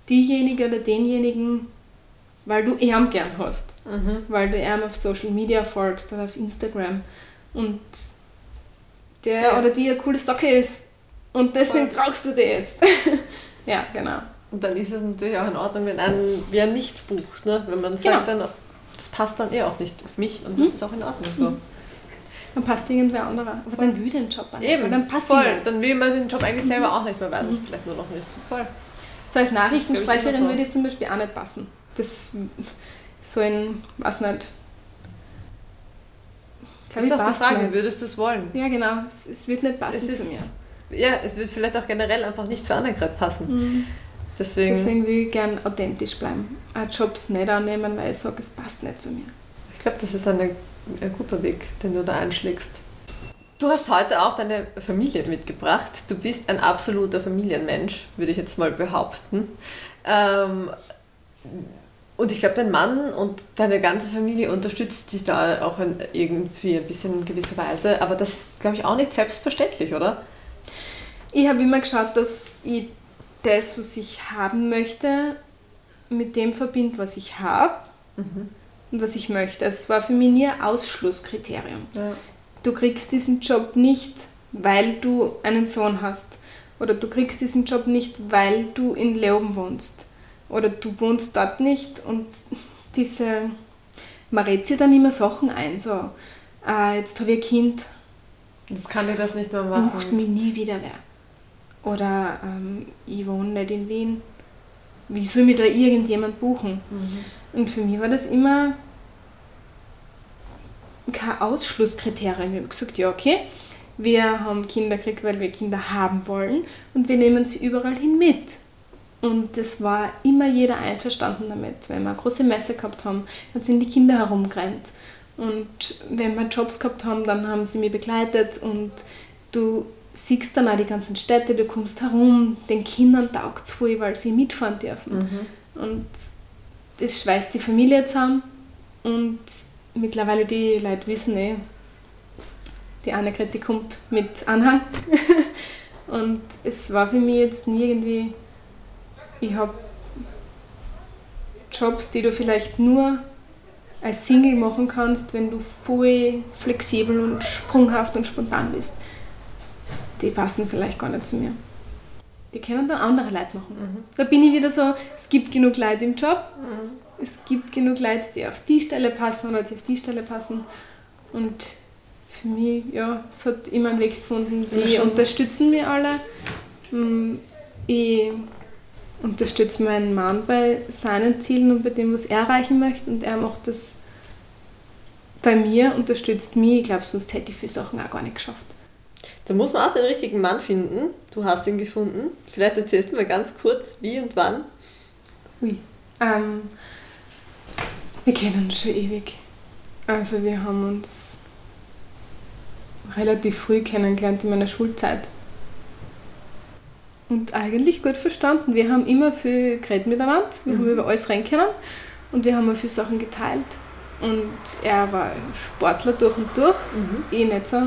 Speaker 3: diejenige oder denjenigen, weil du ihn gern hast,
Speaker 4: Mhm.
Speaker 3: weil du ihm auf Social Media folgst oder auf Instagram und der
Speaker 4: Ja.
Speaker 3: oder die eine coole Socke ist und deswegen
Speaker 4: Voll.
Speaker 3: brauchst du die jetzt. (laughs) ja, genau.
Speaker 4: Und dann ist es natürlich auch in Ordnung, wenn einen wer nicht bucht. Ne? Wenn man sagt,
Speaker 3: Genau.
Speaker 4: dann, das passt dann eh auch nicht auf mich und das
Speaker 3: Mhm.
Speaker 4: ist auch in Ordnung so.
Speaker 3: Dann passt irgendwer anderer. Aber dann will den Job auch nicht,
Speaker 4: Eben,
Speaker 3: dann passt
Speaker 4: voll. Dann will man den Job eigentlich selber auch nicht mehr, weiß es vielleicht nur noch nicht. Voll.
Speaker 3: So als Nachrichtensprecherin
Speaker 4: so.
Speaker 3: würde ich zum Beispiel auch nicht passen. Das so ein, weiß nicht.
Speaker 4: Das ist
Speaker 3: ich,
Speaker 4: doch die Frage,
Speaker 3: nicht.
Speaker 4: würdest du es wollen?
Speaker 3: Ja, genau. Es, es wird nicht passen
Speaker 4: ist,
Speaker 3: zu mir.
Speaker 4: Ja, es wird vielleicht auch generell einfach nicht zu Annegret passen. Deswegen,
Speaker 3: Deswegen will ich gern authentisch bleiben. Auch Jobs nicht annehmen, weil ich sage, es passt nicht zu mir.
Speaker 4: ich glaube, das ist eine, ein guter Weg, den du da einschlägst. Du hast heute auch deine Familie mitgebracht. Du bist ein absoluter Familienmensch, würde ich jetzt mal behaupten. Ähm, und ich glaube, dein Mann und deine ganze Familie unterstützt dich da auch in irgendwie ein bisschen in gewisser Weise. Aber das ist, glaube ich, auch nicht selbstverständlich, oder?
Speaker 3: Ich habe immer geschaut, dass ich das, was ich haben möchte, mit dem verbinde, was ich habe und was ich möchte. Es war für mich nie ein Ausschlusskriterium.
Speaker 4: Ja.
Speaker 3: Du kriegst diesen Job nicht, weil du einen Sohn hast. Oder du kriegst diesen Job nicht, weil du in Leoben wohnst. Oder du wohnst dort nicht und (laughs) diese, man redet sich dann immer Sachen ein, so, ah, jetzt habe ich ein Kind,
Speaker 4: Jetzt kann ich das nicht mehr
Speaker 3: macht
Speaker 4: machen.
Speaker 3: mich nie wieder wer. Oder ähm, ich wohne nicht in Wien. Wie soll mich da irgendjemand buchen? Und für mich war das immer kein Ausschlusskriterium. Ich habe gesagt, ja, okay, wir haben Kinder gekriegt, weil wir Kinder haben wollen und wir nehmen sie überall hin mit. Und es war immer jeder einverstanden damit. Wenn wir eine große Messe gehabt haben, dann sind die Kinder herumgerannt. Und wenn wir Jobs gehabt haben, dann haben sie mich begleitet und du siehst dann auch die ganzen Städte, du kommst herum, den Kindern taugt es voll, weil sie mitfahren dürfen. Und das schweißt die Familie zusammen und mittlerweile die Leute wissen eh, die Annegret, die kommt mit Anhang. (laughs) und es war für mich jetzt nie irgendwie, ich habe Jobs, die du vielleicht nur als Single machen kannst, wenn du voll flexibel und sprunghaft und spontan bist. Die passen vielleicht gar nicht zu mir. Die können dann andere Leute machen. Da bin ich wieder so, es gibt genug Leute im Job, es gibt genug Leute, die auf die Stelle passen oder die auf die Stelle passen. Und für mich, ja, es hat immer einen Weg gefunden.
Speaker 4: Ja,
Speaker 3: Die
Speaker 4: schon.
Speaker 3: unterstützen mich alle. Mm, Ich unterstütze meinen Mann bei seinen Zielen und bei dem, was er erreichen möchte. Und er macht das bei mir, unterstützt mich. Ich glaube, sonst hätte ich viele Sachen auch gar nicht geschafft.
Speaker 4: Da muss man auch den richtigen Mann finden. Du hast ihn gefunden. Vielleicht erzählst du mal ganz kurz, wie und wann.
Speaker 3: Ui. Ähm, wir kennen uns schon ewig. Also wir haben uns relativ früh kennengelernt in meiner Schulzeit. Und eigentlich gut verstanden. Wir haben immer viel geredet miteinander, wir haben über alles reden können und wir haben auch viele Sachen geteilt. Und er war Sportler durch und durch, ich nicht so.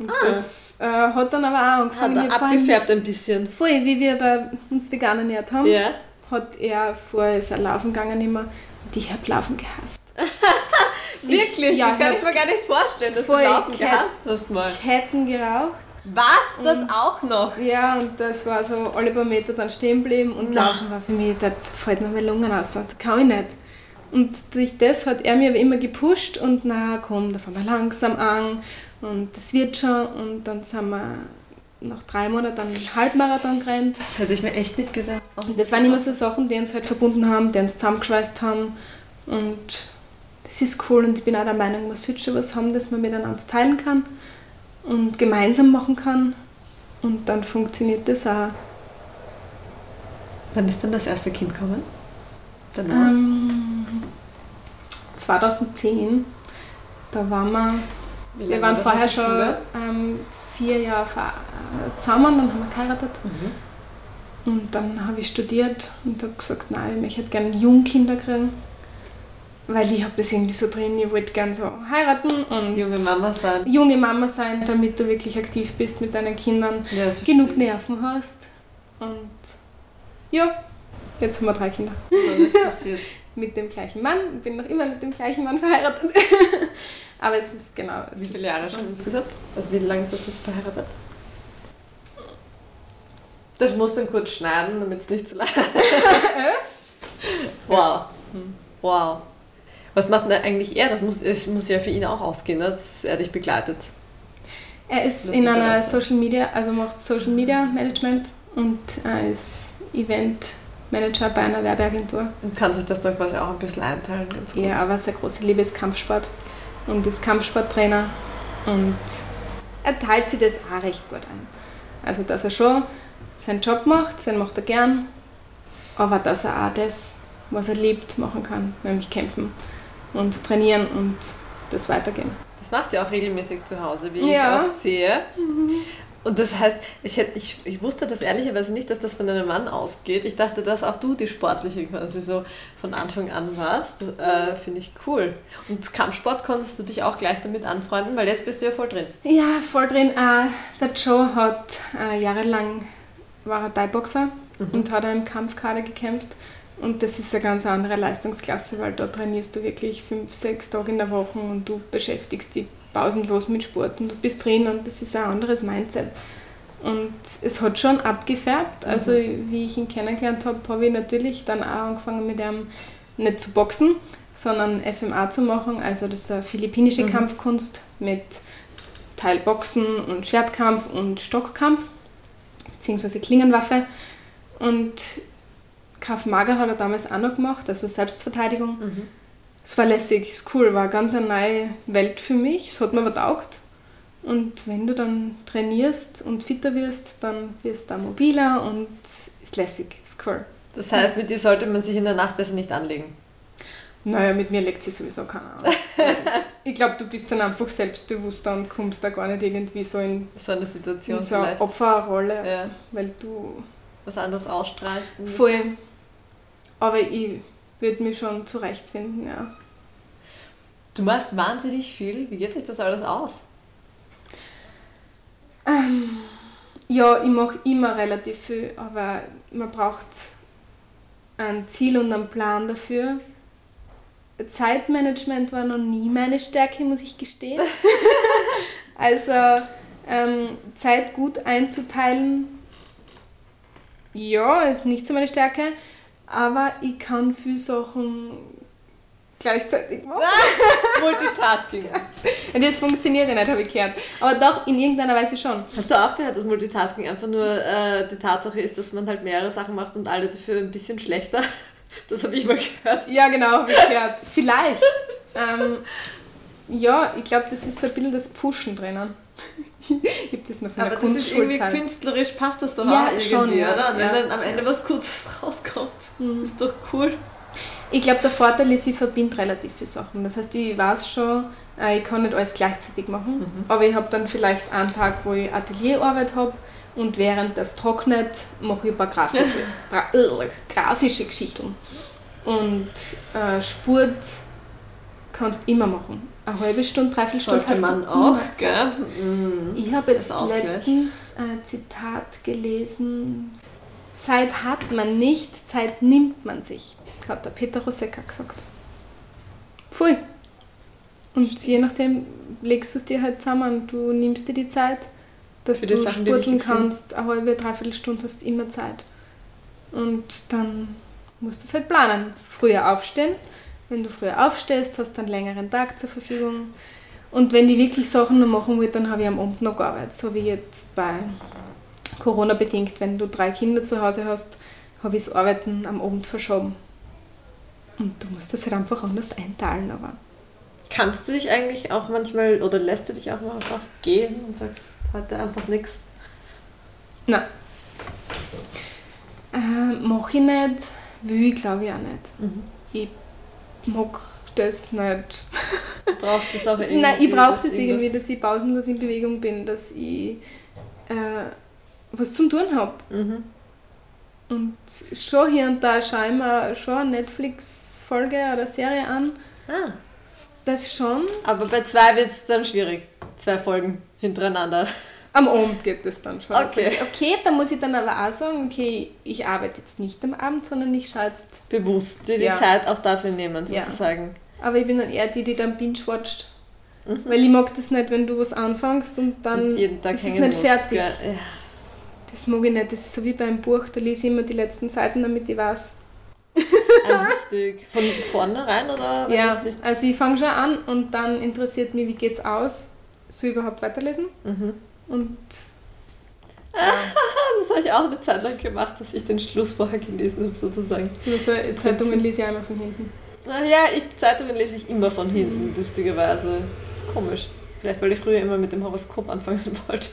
Speaker 3: Und
Speaker 4: Ah.
Speaker 3: das äh, hat dann aber auch
Speaker 4: Hat
Speaker 3: angefangen,
Speaker 4: er
Speaker 3: ich hab vorhin-
Speaker 4: abgefärbt ein bisschen.
Speaker 3: Voll, wie wir da uns vegan ernährt haben,
Speaker 4: Ja.
Speaker 3: hat er vorher ist er laufen gegangen immer und ich habe Laufen gehasst. (laughs)
Speaker 4: Wirklich?
Speaker 3: ja,
Speaker 4: das kann
Speaker 3: ich
Speaker 4: ich mir gar nicht vorstellen, dass du Laufen gehasst hast mal.
Speaker 3: Ketten geraucht.
Speaker 4: Was? Das auch noch?
Speaker 3: Ja, und das war so alle paar Meter dann stehen geblieben und
Speaker 4: Na.
Speaker 3: Laufen war für mich, da fällt mir meine Lungen aus, das kann ich nicht. Und durch das hat er mir aber immer gepusht und na komm, da fahren wir langsam an und das wird schon und dann sind wir nach drei Monaten einen Halbmarathon gerannt.
Speaker 4: Das hätte ich mir echt nicht gedacht.
Speaker 3: Und das waren immer so Sachen, die uns halt verbunden haben, die uns zusammengeschweißt haben. Und das ist cool und ich bin auch der Meinung, man sollte schon was haben, das man miteinander teilen kann und gemeinsam machen kann. Und dann funktioniert das auch.
Speaker 4: Wann ist dann das erste Kind gekommen? Danach?
Speaker 3: Ähm, 2010, da waren wir, wir waren vorher schon ähm, vier Jahre äh, zusammen, dann haben wir geheiratet.
Speaker 4: Mhm.
Speaker 3: Und dann habe ich studiert und habe gesagt, nein, ich hätte gerne Jungkinder kriegen. Weil ich habe das irgendwie so drin, ich wollte gerne so heiraten und
Speaker 4: Junge Mama sein.
Speaker 3: junge Mama sein, damit du wirklich aktiv bist mit deinen Kindern,
Speaker 4: Ja,
Speaker 3: genug Nerven hast. Und ja, jetzt haben wir drei Kinder. (laughs) Mit dem gleichen Mann, bin noch immer mit dem gleichen Mann verheiratet. Aber es ist genau. Es
Speaker 4: Wie
Speaker 3: ist
Speaker 4: viele Jahre schon insgesamt? Also wie lange seid ihr verheiratet? Das musst du dann kurz schneiden, damit es nicht zu lang (laughs) Wow. Wow. Was macht denn eigentlich er? Das muss, es muss ja für ihn auch ausgehen, ne? dass er dich begleitet.
Speaker 3: Er ist
Speaker 4: Das
Speaker 3: in einer. Social Media, also macht Social Media Management und er ist Event Manager bei einer Werbeagentur.
Speaker 4: Und kann sich das dann quasi auch ein bisschen einteilen. Ganz gut.
Speaker 3: Ja, aber seine große Liebe ist Kampfsport und ist Kampfsporttrainer und er teilt sich das auch recht gut ein. Also, dass er schon seinen Job macht, den macht er gern, aber dass er auch das, was er liebt, machen kann, nämlich kämpfen und trainieren und das weitergehen.
Speaker 4: Das macht ihr auch regelmäßig zu Hause, wie
Speaker 3: Ja.
Speaker 4: ich oft sehe. Und das heißt, ich, hätte, ich, ich wusste das ehrlicherweise nicht, dass das von einem Mann ausgeht. Ich dachte, dass auch du die Sportliche quasi so von Anfang an warst. Äh, finde ich cool. Und Kampfsport konntest du dich auch gleich damit anfreunden, weil jetzt bist du ja voll drin.
Speaker 3: Ja, voll drin. Äh, der Joe hat äh, jahrelang war er Thai-Boxer und hat auch im Kampfkader gekämpft. Und das ist eine ganz andere Leistungsklasse, weil da trainierst du wirklich fünf, sechs Tage in der Woche und du beschäftigst dich pausenlos mit Sport und du bist drin und das ist ein anderes Mindset. Und es hat schon abgefärbt. Also wie ich ihn kennengelernt habe, habe ich natürlich dann auch angefangen mit ihm nicht zu boxen, sondern FMA zu machen. Also das ist eine philippinische Kampfkunst mit Teilboxen und Schwertkampf und Stockkampf, beziehungsweise Klingenwaffe. Und Krav Maga hat er damals auch noch gemacht, also Selbstverteidigung. Es war lässig, ist cool, war ganz eine neue Welt für mich. Es hat mir aber taugt. Und wenn du dann trainierst und fitter wirst, dann wirst du auch mobiler und ist lässig, ist cool.
Speaker 4: Das heißt, mit dir sollte man sich in der Nacht besser nicht anlegen.
Speaker 3: Naja, mit mir legt sich sowieso keiner an. (laughs) ich glaube, du bist dann einfach selbstbewusster und kommst da gar nicht irgendwie so in,
Speaker 4: So eine
Speaker 3: in
Speaker 4: Situation
Speaker 3: so eine
Speaker 4: vielleicht.
Speaker 3: Opferrolle,
Speaker 4: Ja,
Speaker 3: weil du
Speaker 4: was anderes ausstrahlst.
Speaker 3: voll. Aber ich würde mich schon zurechtfinden, ja.
Speaker 4: Du machst wahnsinnig viel. Wie geht sich das alles aus?
Speaker 3: Ja, ich mache immer relativ viel, aber man braucht ein Ziel und einen Plan dafür. Zeitmanagement war noch nie meine Stärke, muss ich gestehen. (laughs) also ähm, Zeit gut einzuteilen, ja, ist nicht so meine Stärke, aber ich kann viele Sachen gleichzeitig machen. (laughs)
Speaker 4: Multitasking.
Speaker 3: Und das funktioniert ja nicht, habe ich gehört. Aber doch, in irgendeiner Weise schon.
Speaker 4: Hast du auch gehört, dass Multitasking einfach nur äh, die Tatsache ist, dass man halt mehrere Sachen macht und alle dafür ein bisschen schlechter? (laughs) Das habe ich mal gehört.
Speaker 3: Ja, genau, habe ich gehört. Vielleicht. ähm, ja, ich glaube, das ist so ein bisschen das Pushen drinnen. Ich habe das noch von
Speaker 4: Aber
Speaker 3: der
Speaker 4: das ist irgendwie
Speaker 3: Kunstschulzeit.
Speaker 4: künstlerisch, passt das doch
Speaker 3: Ja,
Speaker 4: auch irgendwie,
Speaker 3: schon, ja,
Speaker 4: oder? Und wenn
Speaker 3: ja.
Speaker 4: dann am Ende was Gutes (laughs) rauskommt, ist doch cool.
Speaker 3: Ich glaube, der Vorteil ist, ich verbinde relativ viele Sachen. Das heißt, ich weiß schon, äh, ich kann nicht alles gleichzeitig machen, aber ich habe dann vielleicht einen Tag, wo ich Atelierarbeit habe und während das trocknet, mache ich ein paar Grafik (laughs) Gra äh, grafische Geschichten. Und äh, Sport kannst du immer machen. Eine halbe Stunde, dreiviertel Stunde hast
Speaker 4: man
Speaker 3: du
Speaker 4: auch, gell? Mhm.
Speaker 3: Ich habe jetzt letztens ein Zitat gelesen. Zeit hat man nicht, Zeit nimmt man sich, hat der Peter Rosecka gesagt. Pfui. Und je nachdem legst du es dir halt zusammen. Du nimmst dir die Zeit, dass du
Speaker 4: Sachen,
Speaker 3: spurteln
Speaker 4: wichtig sind.
Speaker 3: kannst. Eine halbe, dreiviertel Stunde hast du immer Zeit. Und dann musst du es halt planen. Früher aufstehen. Wenn du früher aufstehst, hast du einen längeren Tag zur Verfügung. Und wenn ich wirklich Sachen noch machen will, dann habe ich am Abend noch gearbeitet. So wie jetzt bei Corona-bedingt, wenn du drei Kinder zu Hause hast, habe ich das Arbeiten am Abend verschoben. Und du musst das halt einfach anders einteilen, aber
Speaker 4: Kannst du dich eigentlich auch manchmal oder lässt du dich auch mal einfach gehen und sagst heute einfach nichts?
Speaker 3: nein. Äh, Mache ich nicht, will ich glaube ich auch nicht. Ich mag das nicht. (laughs)
Speaker 4: Du brauchst das auch irgendwie.
Speaker 3: Nein, ich brauche
Speaker 4: dass
Speaker 3: das irgendwie, dass ich pausenlos in Bewegung bin, dass ich äh, was zum tun habe.
Speaker 4: Mhm.
Speaker 3: Und schon hier und da schaue ich mir schon eine Netflix-Folge oder Serie an.
Speaker 4: Ah,
Speaker 3: Das schon.
Speaker 4: aber bei zwei wird es dann schwierig. Zwei Folgen hintereinander.
Speaker 3: Am Abend geht das dann schon.
Speaker 4: Okay.
Speaker 3: Also, okay, da muss ich dann aber auch sagen, okay, ich arbeite jetzt nicht am Abend, sondern ich schaue jetzt.
Speaker 4: Bewusst die
Speaker 3: Ja.
Speaker 4: Zeit auch dafür nehmen,
Speaker 3: Ja.
Speaker 4: sozusagen.
Speaker 3: Aber ich bin dann eher die, die dann binge-watcht. Weil ich mag das nicht, wenn du was anfängst und dann
Speaker 4: Mhm. Und jeden Tag
Speaker 3: ist es nicht fertig.
Speaker 4: Ja.
Speaker 3: Das mag ich nicht. Das ist so wie beim Buch, da lese ich immer die letzten Seiten, damit ich weiß.
Speaker 4: Lustig. Von vornherein oder
Speaker 3: Ja, also ich fange schon an und dann interessiert mich, wie geht's aus? Soll ich überhaupt weiterlesen?
Speaker 4: Mhm.
Speaker 3: Und (laughs)
Speaker 4: Das habe ich auch eine Zeit lang gemacht, dass ich den Schluss vorher gelesen habe, sozusagen.
Speaker 3: so, so Zeitungen lese ich einmal von hinten.
Speaker 4: Naja, ich, Zeitungen lese ich immer von hinten, lustigerweise. Das ist komisch. Vielleicht, weil ich früher immer mit dem Horoskop anfangen (laughs) wollte.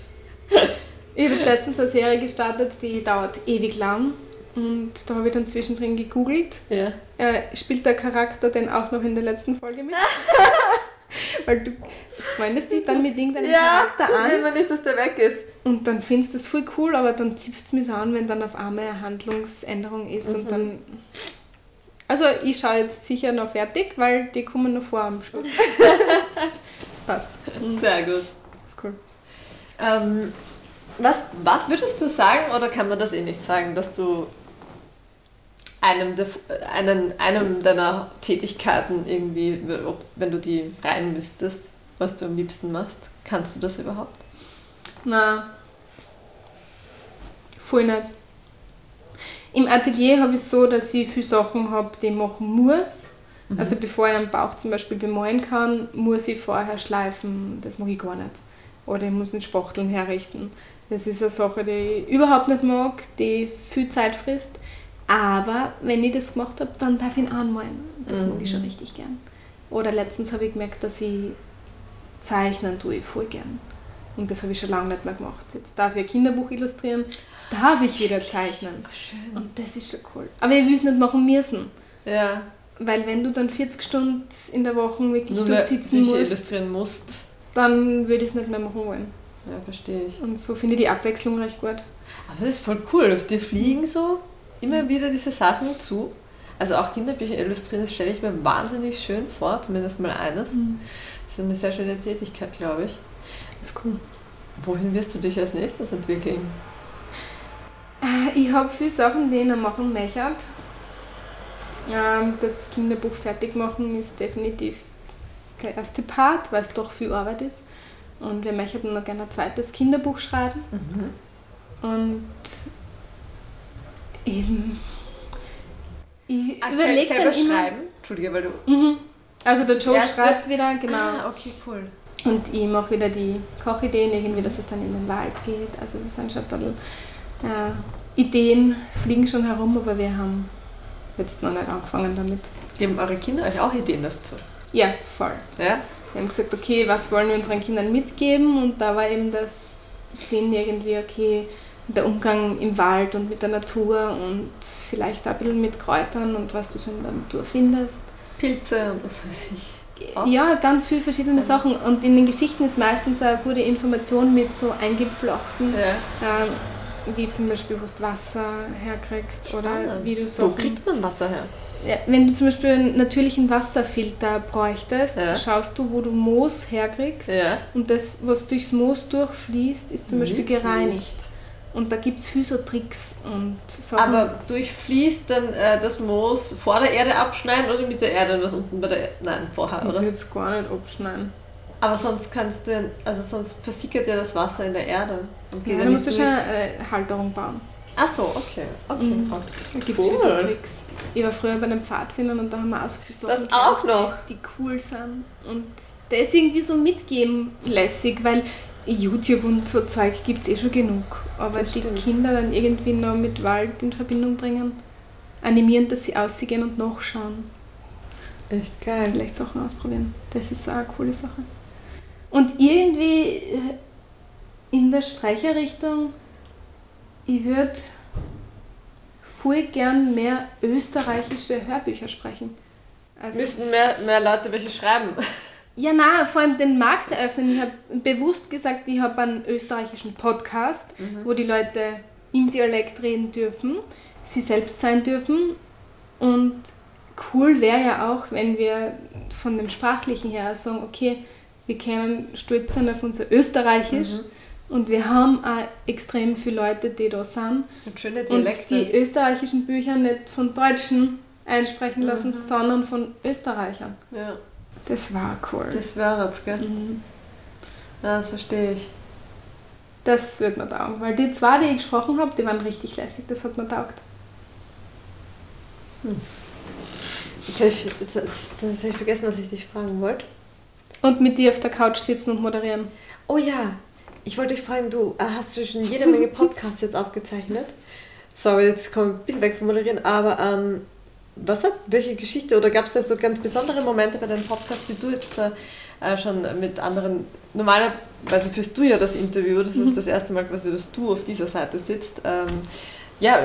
Speaker 3: Ich habe jetzt letztens eine Serie gestartet, die dauert ewig lang. Und da habe ich dann zwischendrin gegoogelt.
Speaker 4: Ja.
Speaker 3: Äh, spielt der Charakter denn auch noch in der letzten Folge mit? (laughs) (laughs) Weil du freundest dich dann mit irgendeinem Charakter
Speaker 4: will
Speaker 3: an
Speaker 4: man nicht, dass der weg ist.
Speaker 3: und dann findest du es voll cool, aber dann zipft es mich so an, wenn dann auf einmal eine Handlungsänderung ist und dann... Also ich schaue jetzt sicher noch fertig, weil die kommen noch vor am Schluss. (laughs) das passt.
Speaker 4: Sehr gut.
Speaker 3: Das ist cool.
Speaker 4: Ähm, was, was würdest du sagen, oder kann man das eh nicht sagen, dass du einem, der, einen, einem deiner Tätigkeiten irgendwie, ob, wenn du die rein müsstest, was du am liebsten machst, kannst du das überhaupt?
Speaker 3: Na, voll nicht. Im Atelier habe ich es so, dass ich viele Sachen habe, die ich machen muss. Also bevor ich einen Bauch zum Beispiel bemalen kann, muss ich vorher schleifen. Das mag ich gar nicht. Oder ich muss einen Spachteln herrichten. Das ist eine Sache, die ich überhaupt nicht mag, die viel Zeit frisst. Aber wenn ich das gemacht habe, dann darf ich ihn anmalen. Das mag ich schon richtig gern. Oder letztens habe ich gemerkt, dass ich zeichnen tue ich voll gern. Und das habe ich schon lange nicht mehr gemacht. Jetzt darf ich ein Kinderbuch illustrieren, jetzt darf ich wieder zeichnen.
Speaker 4: Schön.
Speaker 3: Und das ist schon cool. Aber ich will es nicht machen müssen.
Speaker 4: Ja,
Speaker 3: Weil wenn du dann 40 Stunden in der Woche wirklich
Speaker 4: nur
Speaker 3: sitzen musst,
Speaker 4: illustrieren musst.
Speaker 3: dann würde ich es nicht mehr machen wollen.
Speaker 4: Ja, verstehe ich.
Speaker 3: Und so finde ich die Abwechslung recht gut.
Speaker 4: Aber das ist voll cool. Auf dir fliegen so immer wieder diese Sachen zu. Also auch Kinderbücher illustrieren, das stelle ich mir wahnsinnig schön vor, zumindest mal eines. Das ist eine sehr schöne Tätigkeit, glaube ich.
Speaker 3: Das ist cool.
Speaker 4: Wohin wirst du dich als nächstes entwickeln?
Speaker 3: Äh, Ich habe viele Sachen, die ich noch machen möchte. Ähm, Das Kinderbuch fertig machen ist definitiv der erste Part, weil es doch viel Arbeit ist. Und wir möchten noch gerne ein zweites Kinderbuch schreiben. Und eben. Ich überlege dann immer,
Speaker 4: Entschuldige, weil du.
Speaker 3: Mhm. Also der Joe schreibt wieder, genau.
Speaker 4: Ah, okay, cool.
Speaker 3: Und ich mache wieder die Kochideen, irgendwie, dass es dann in den Wald geht. Also wir sind schon ein bisschen, äh, Ideen fliegen schon herum, aber wir haben jetzt noch nicht angefangen damit.
Speaker 4: Geben eure Kinder euch auch Ideen dazu?
Speaker 3: Ja, voll.
Speaker 4: Ja?
Speaker 3: Wir haben gesagt, okay, was wollen wir unseren Kindern mitgeben? Und da war eben das Sinn irgendwie, okay, der Umgang im Wald und mit der Natur und vielleicht auch ein bisschen mit Kräutern und was du so in der Natur findest.
Speaker 4: Pilze und was weiß ich. Auch?
Speaker 3: Ja, ganz viele verschiedene Sachen. Und in den Geschichten ist meistens eine gute Information mit so eingepflochten,
Speaker 4: Ja.
Speaker 3: ähm, wie zum Beispiel, wo du Wasser herkriegst oder
Speaker 4: Spannend.
Speaker 3: wie du
Speaker 4: Wo
Speaker 3: Sachen...
Speaker 4: kriegt man Wasser her?
Speaker 3: Ja, wenn du zum Beispiel einen natürlichen Wasserfilter bräuchtest,
Speaker 4: Ja.
Speaker 3: schaust du, wo du Moos herkriegst.
Speaker 4: Ja.
Speaker 3: Und das, was durchs Moos durchfließt, ist zum Beispiel gereinigt. Und da gibt es viel so Tricks und Sachen.
Speaker 4: Aber durchfließt dann äh, das Moos vor der Erde abschneiden oder mit der Erde, was unten bei der Erde? Nein, vorher,
Speaker 3: ich
Speaker 4: oder?
Speaker 3: würde es gar nicht abschneiden.
Speaker 4: Aber sonst kannst du, also sonst versickert ja das Wasser in der Erde und geht
Speaker 3: Ja,
Speaker 4: ja,
Speaker 3: da
Speaker 4: nicht
Speaker 3: musst du schon eine äh, Halterung bauen.
Speaker 4: Ach so, okay. okay.
Speaker 3: Mhm. Da gibt es
Speaker 4: Cool.
Speaker 3: Tricks. Ich war früher bei den Pfadfindern und da haben wir auch so viele Sachen
Speaker 4: Das auch noch.
Speaker 3: die cool sind. Und das irgendwie so mitgeben lässig, weil YouTube und so Zeug gibt es eh schon genug. Aber
Speaker 4: Das
Speaker 3: die
Speaker 4: stimmt.
Speaker 3: Kinder dann irgendwie noch mit Wald in Verbindung bringen, animieren, dass sie ausgehen und nachschauen.
Speaker 4: Echt geil.
Speaker 3: Vielleicht Sachen ausprobieren. Das ist so eine coole Sache. Und irgendwie äh, in der Sprecherrichtung, ich würde voll gern mehr österreichische Hörbücher sprechen. Also,
Speaker 4: Müssten mehr, mehr Leute welche schreiben.
Speaker 3: Ja, na, vor allem den Markt eröffnen. Ich habe bewusst gesagt, ich habe einen österreichischen Podcast, wo die Leute im Dialekt reden dürfen, sie selbst sein dürfen. Und cool wäre ja auch, wenn wir von dem Sprachlichen her sagen, okay, wir können stolz sein auf unser Österreichisch und wir haben auch extrem viele Leute, die da sind
Speaker 4: Und schöne
Speaker 3: und
Speaker 4: Dialekte.
Speaker 3: die österreichischen Bücher nicht von Deutschen einsprechen lassen, sondern von Österreichern.
Speaker 4: ja,
Speaker 3: Das war cool.
Speaker 4: das wäre es, gell?
Speaker 3: Mhm.
Speaker 4: Ja, das verstehe ich.
Speaker 3: Das wird mir taugen, weil die zwei, die ich gesprochen habe, die waren richtig lässig, das hat mir taugt.
Speaker 4: Jetzt habe ich, jetzt, jetzt, jetzt habe ich vergessen, was ich dich fragen wollte.
Speaker 3: Und mit dir auf der Couch sitzen und moderieren.
Speaker 4: Oh ja, ich wollte dich fragen, du äh, hast du schon jede Menge (laughs) Podcasts jetzt aufgezeichnet. Sorry, jetzt komme ich ein bisschen weg vom Moderieren, aber ähm, was hat, welche Geschichte oder gab es da so ganz besondere Momente bei deinen Podcasts, die du jetzt da äh, schon mit anderen, normalerweise führst du ja das Interview, das ist das erste Mal quasi, dass du auf dieser Seite sitzt. Ähm, ja,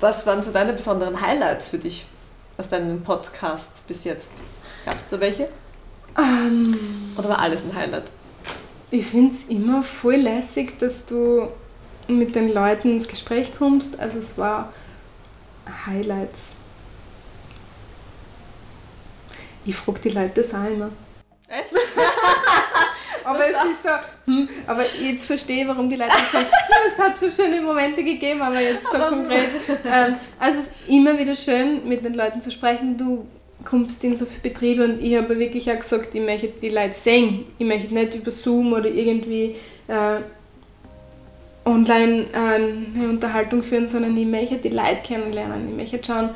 Speaker 4: was waren so deine besonderen Highlights für dich aus deinen Podcasts bis jetzt? Gab es da welche? Oder war alles ein Highlight?
Speaker 3: Ich finde es immer voll lässig, dass du mit den Leuten ins Gespräch kommst. Also es war Highlights. Ich frage die Leute das auch immer.
Speaker 4: Echt? (laughs)
Speaker 3: Aber es ist so, hm, aber jetzt verstehe ich, warum die Leute sagen, ja, es hat so schöne Momente gegeben, aber jetzt so konkret. Ähm, also es ist immer wieder schön, mit den Leuten zu sprechen. Du kommst in so viele Betriebe und ich habe wirklich auch gesagt, ich möchte die Leute sehen. Ich möchte nicht über Zoom oder irgendwie äh, online äh, eine Unterhaltung führen, sondern ich möchte die Leute kennenlernen. Ich möchte schauen,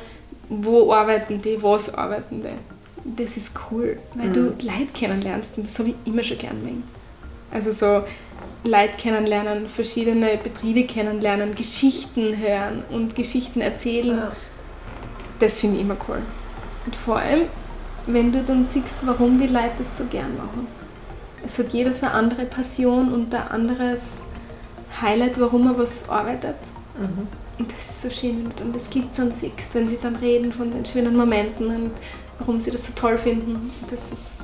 Speaker 3: wo arbeiten die, was arbeiten die. Das ist cool, weil du Leute kennenlernst und das habe ich immer schon gern mögen. Also so Leute kennenlernen, verschiedene Betriebe kennenlernen, Geschichten hören und Geschichten erzählen.
Speaker 4: Ja.
Speaker 3: Das finde ich immer cool. Und vor allem, wenn du dann siehst, warum die Leute das so gern machen. Es hat jeder so eine andere Passion und ein anderes Highlight, warum er was arbeitet. Und das ist so schön, wenn du dann das Glitzern dann siehst, wenn sie dann reden von den schönen Momenten und warum sie das so toll finden. Das ist,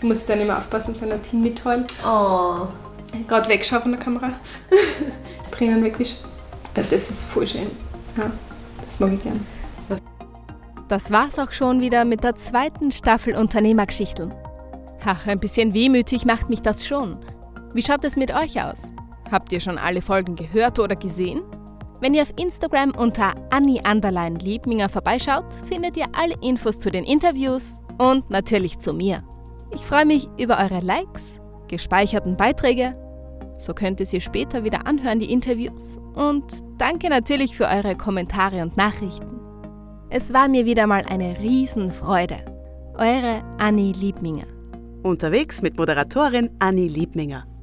Speaker 3: du musst dann immer aufpassen, dass ein Team mitheulen.
Speaker 4: Oh.
Speaker 3: Gerade wegschauen von der Kamera. (laughs) Tränen wegwischen. Das, das ist voll schön. Ja, das mag ich gern.
Speaker 2: Das war's auch schon wieder mit der zweiten Staffel Unternehmergeschichten. Ach, ein bisschen wehmütig macht mich das schon. Wie schaut es mit euch aus? Habt ihr schon alle Folgen gehört oder gesehen? Wenn ihr auf Instagram unter Anni Anderlein Liebminger vorbeischaut, findet ihr alle Infos zu den Interviews und natürlich zu mir. Ich freue mich über eure Likes, gespeicherten Beiträge. So könnt ihr sie später wieder anhören, die Interviews. Und danke natürlich für eure Kommentare und Nachrichten. Es war mir wieder mal eine Riesenfreude. Eure Anni Liebminger.
Speaker 1: Unterwegs mit Moderatorin Anni Liebminger.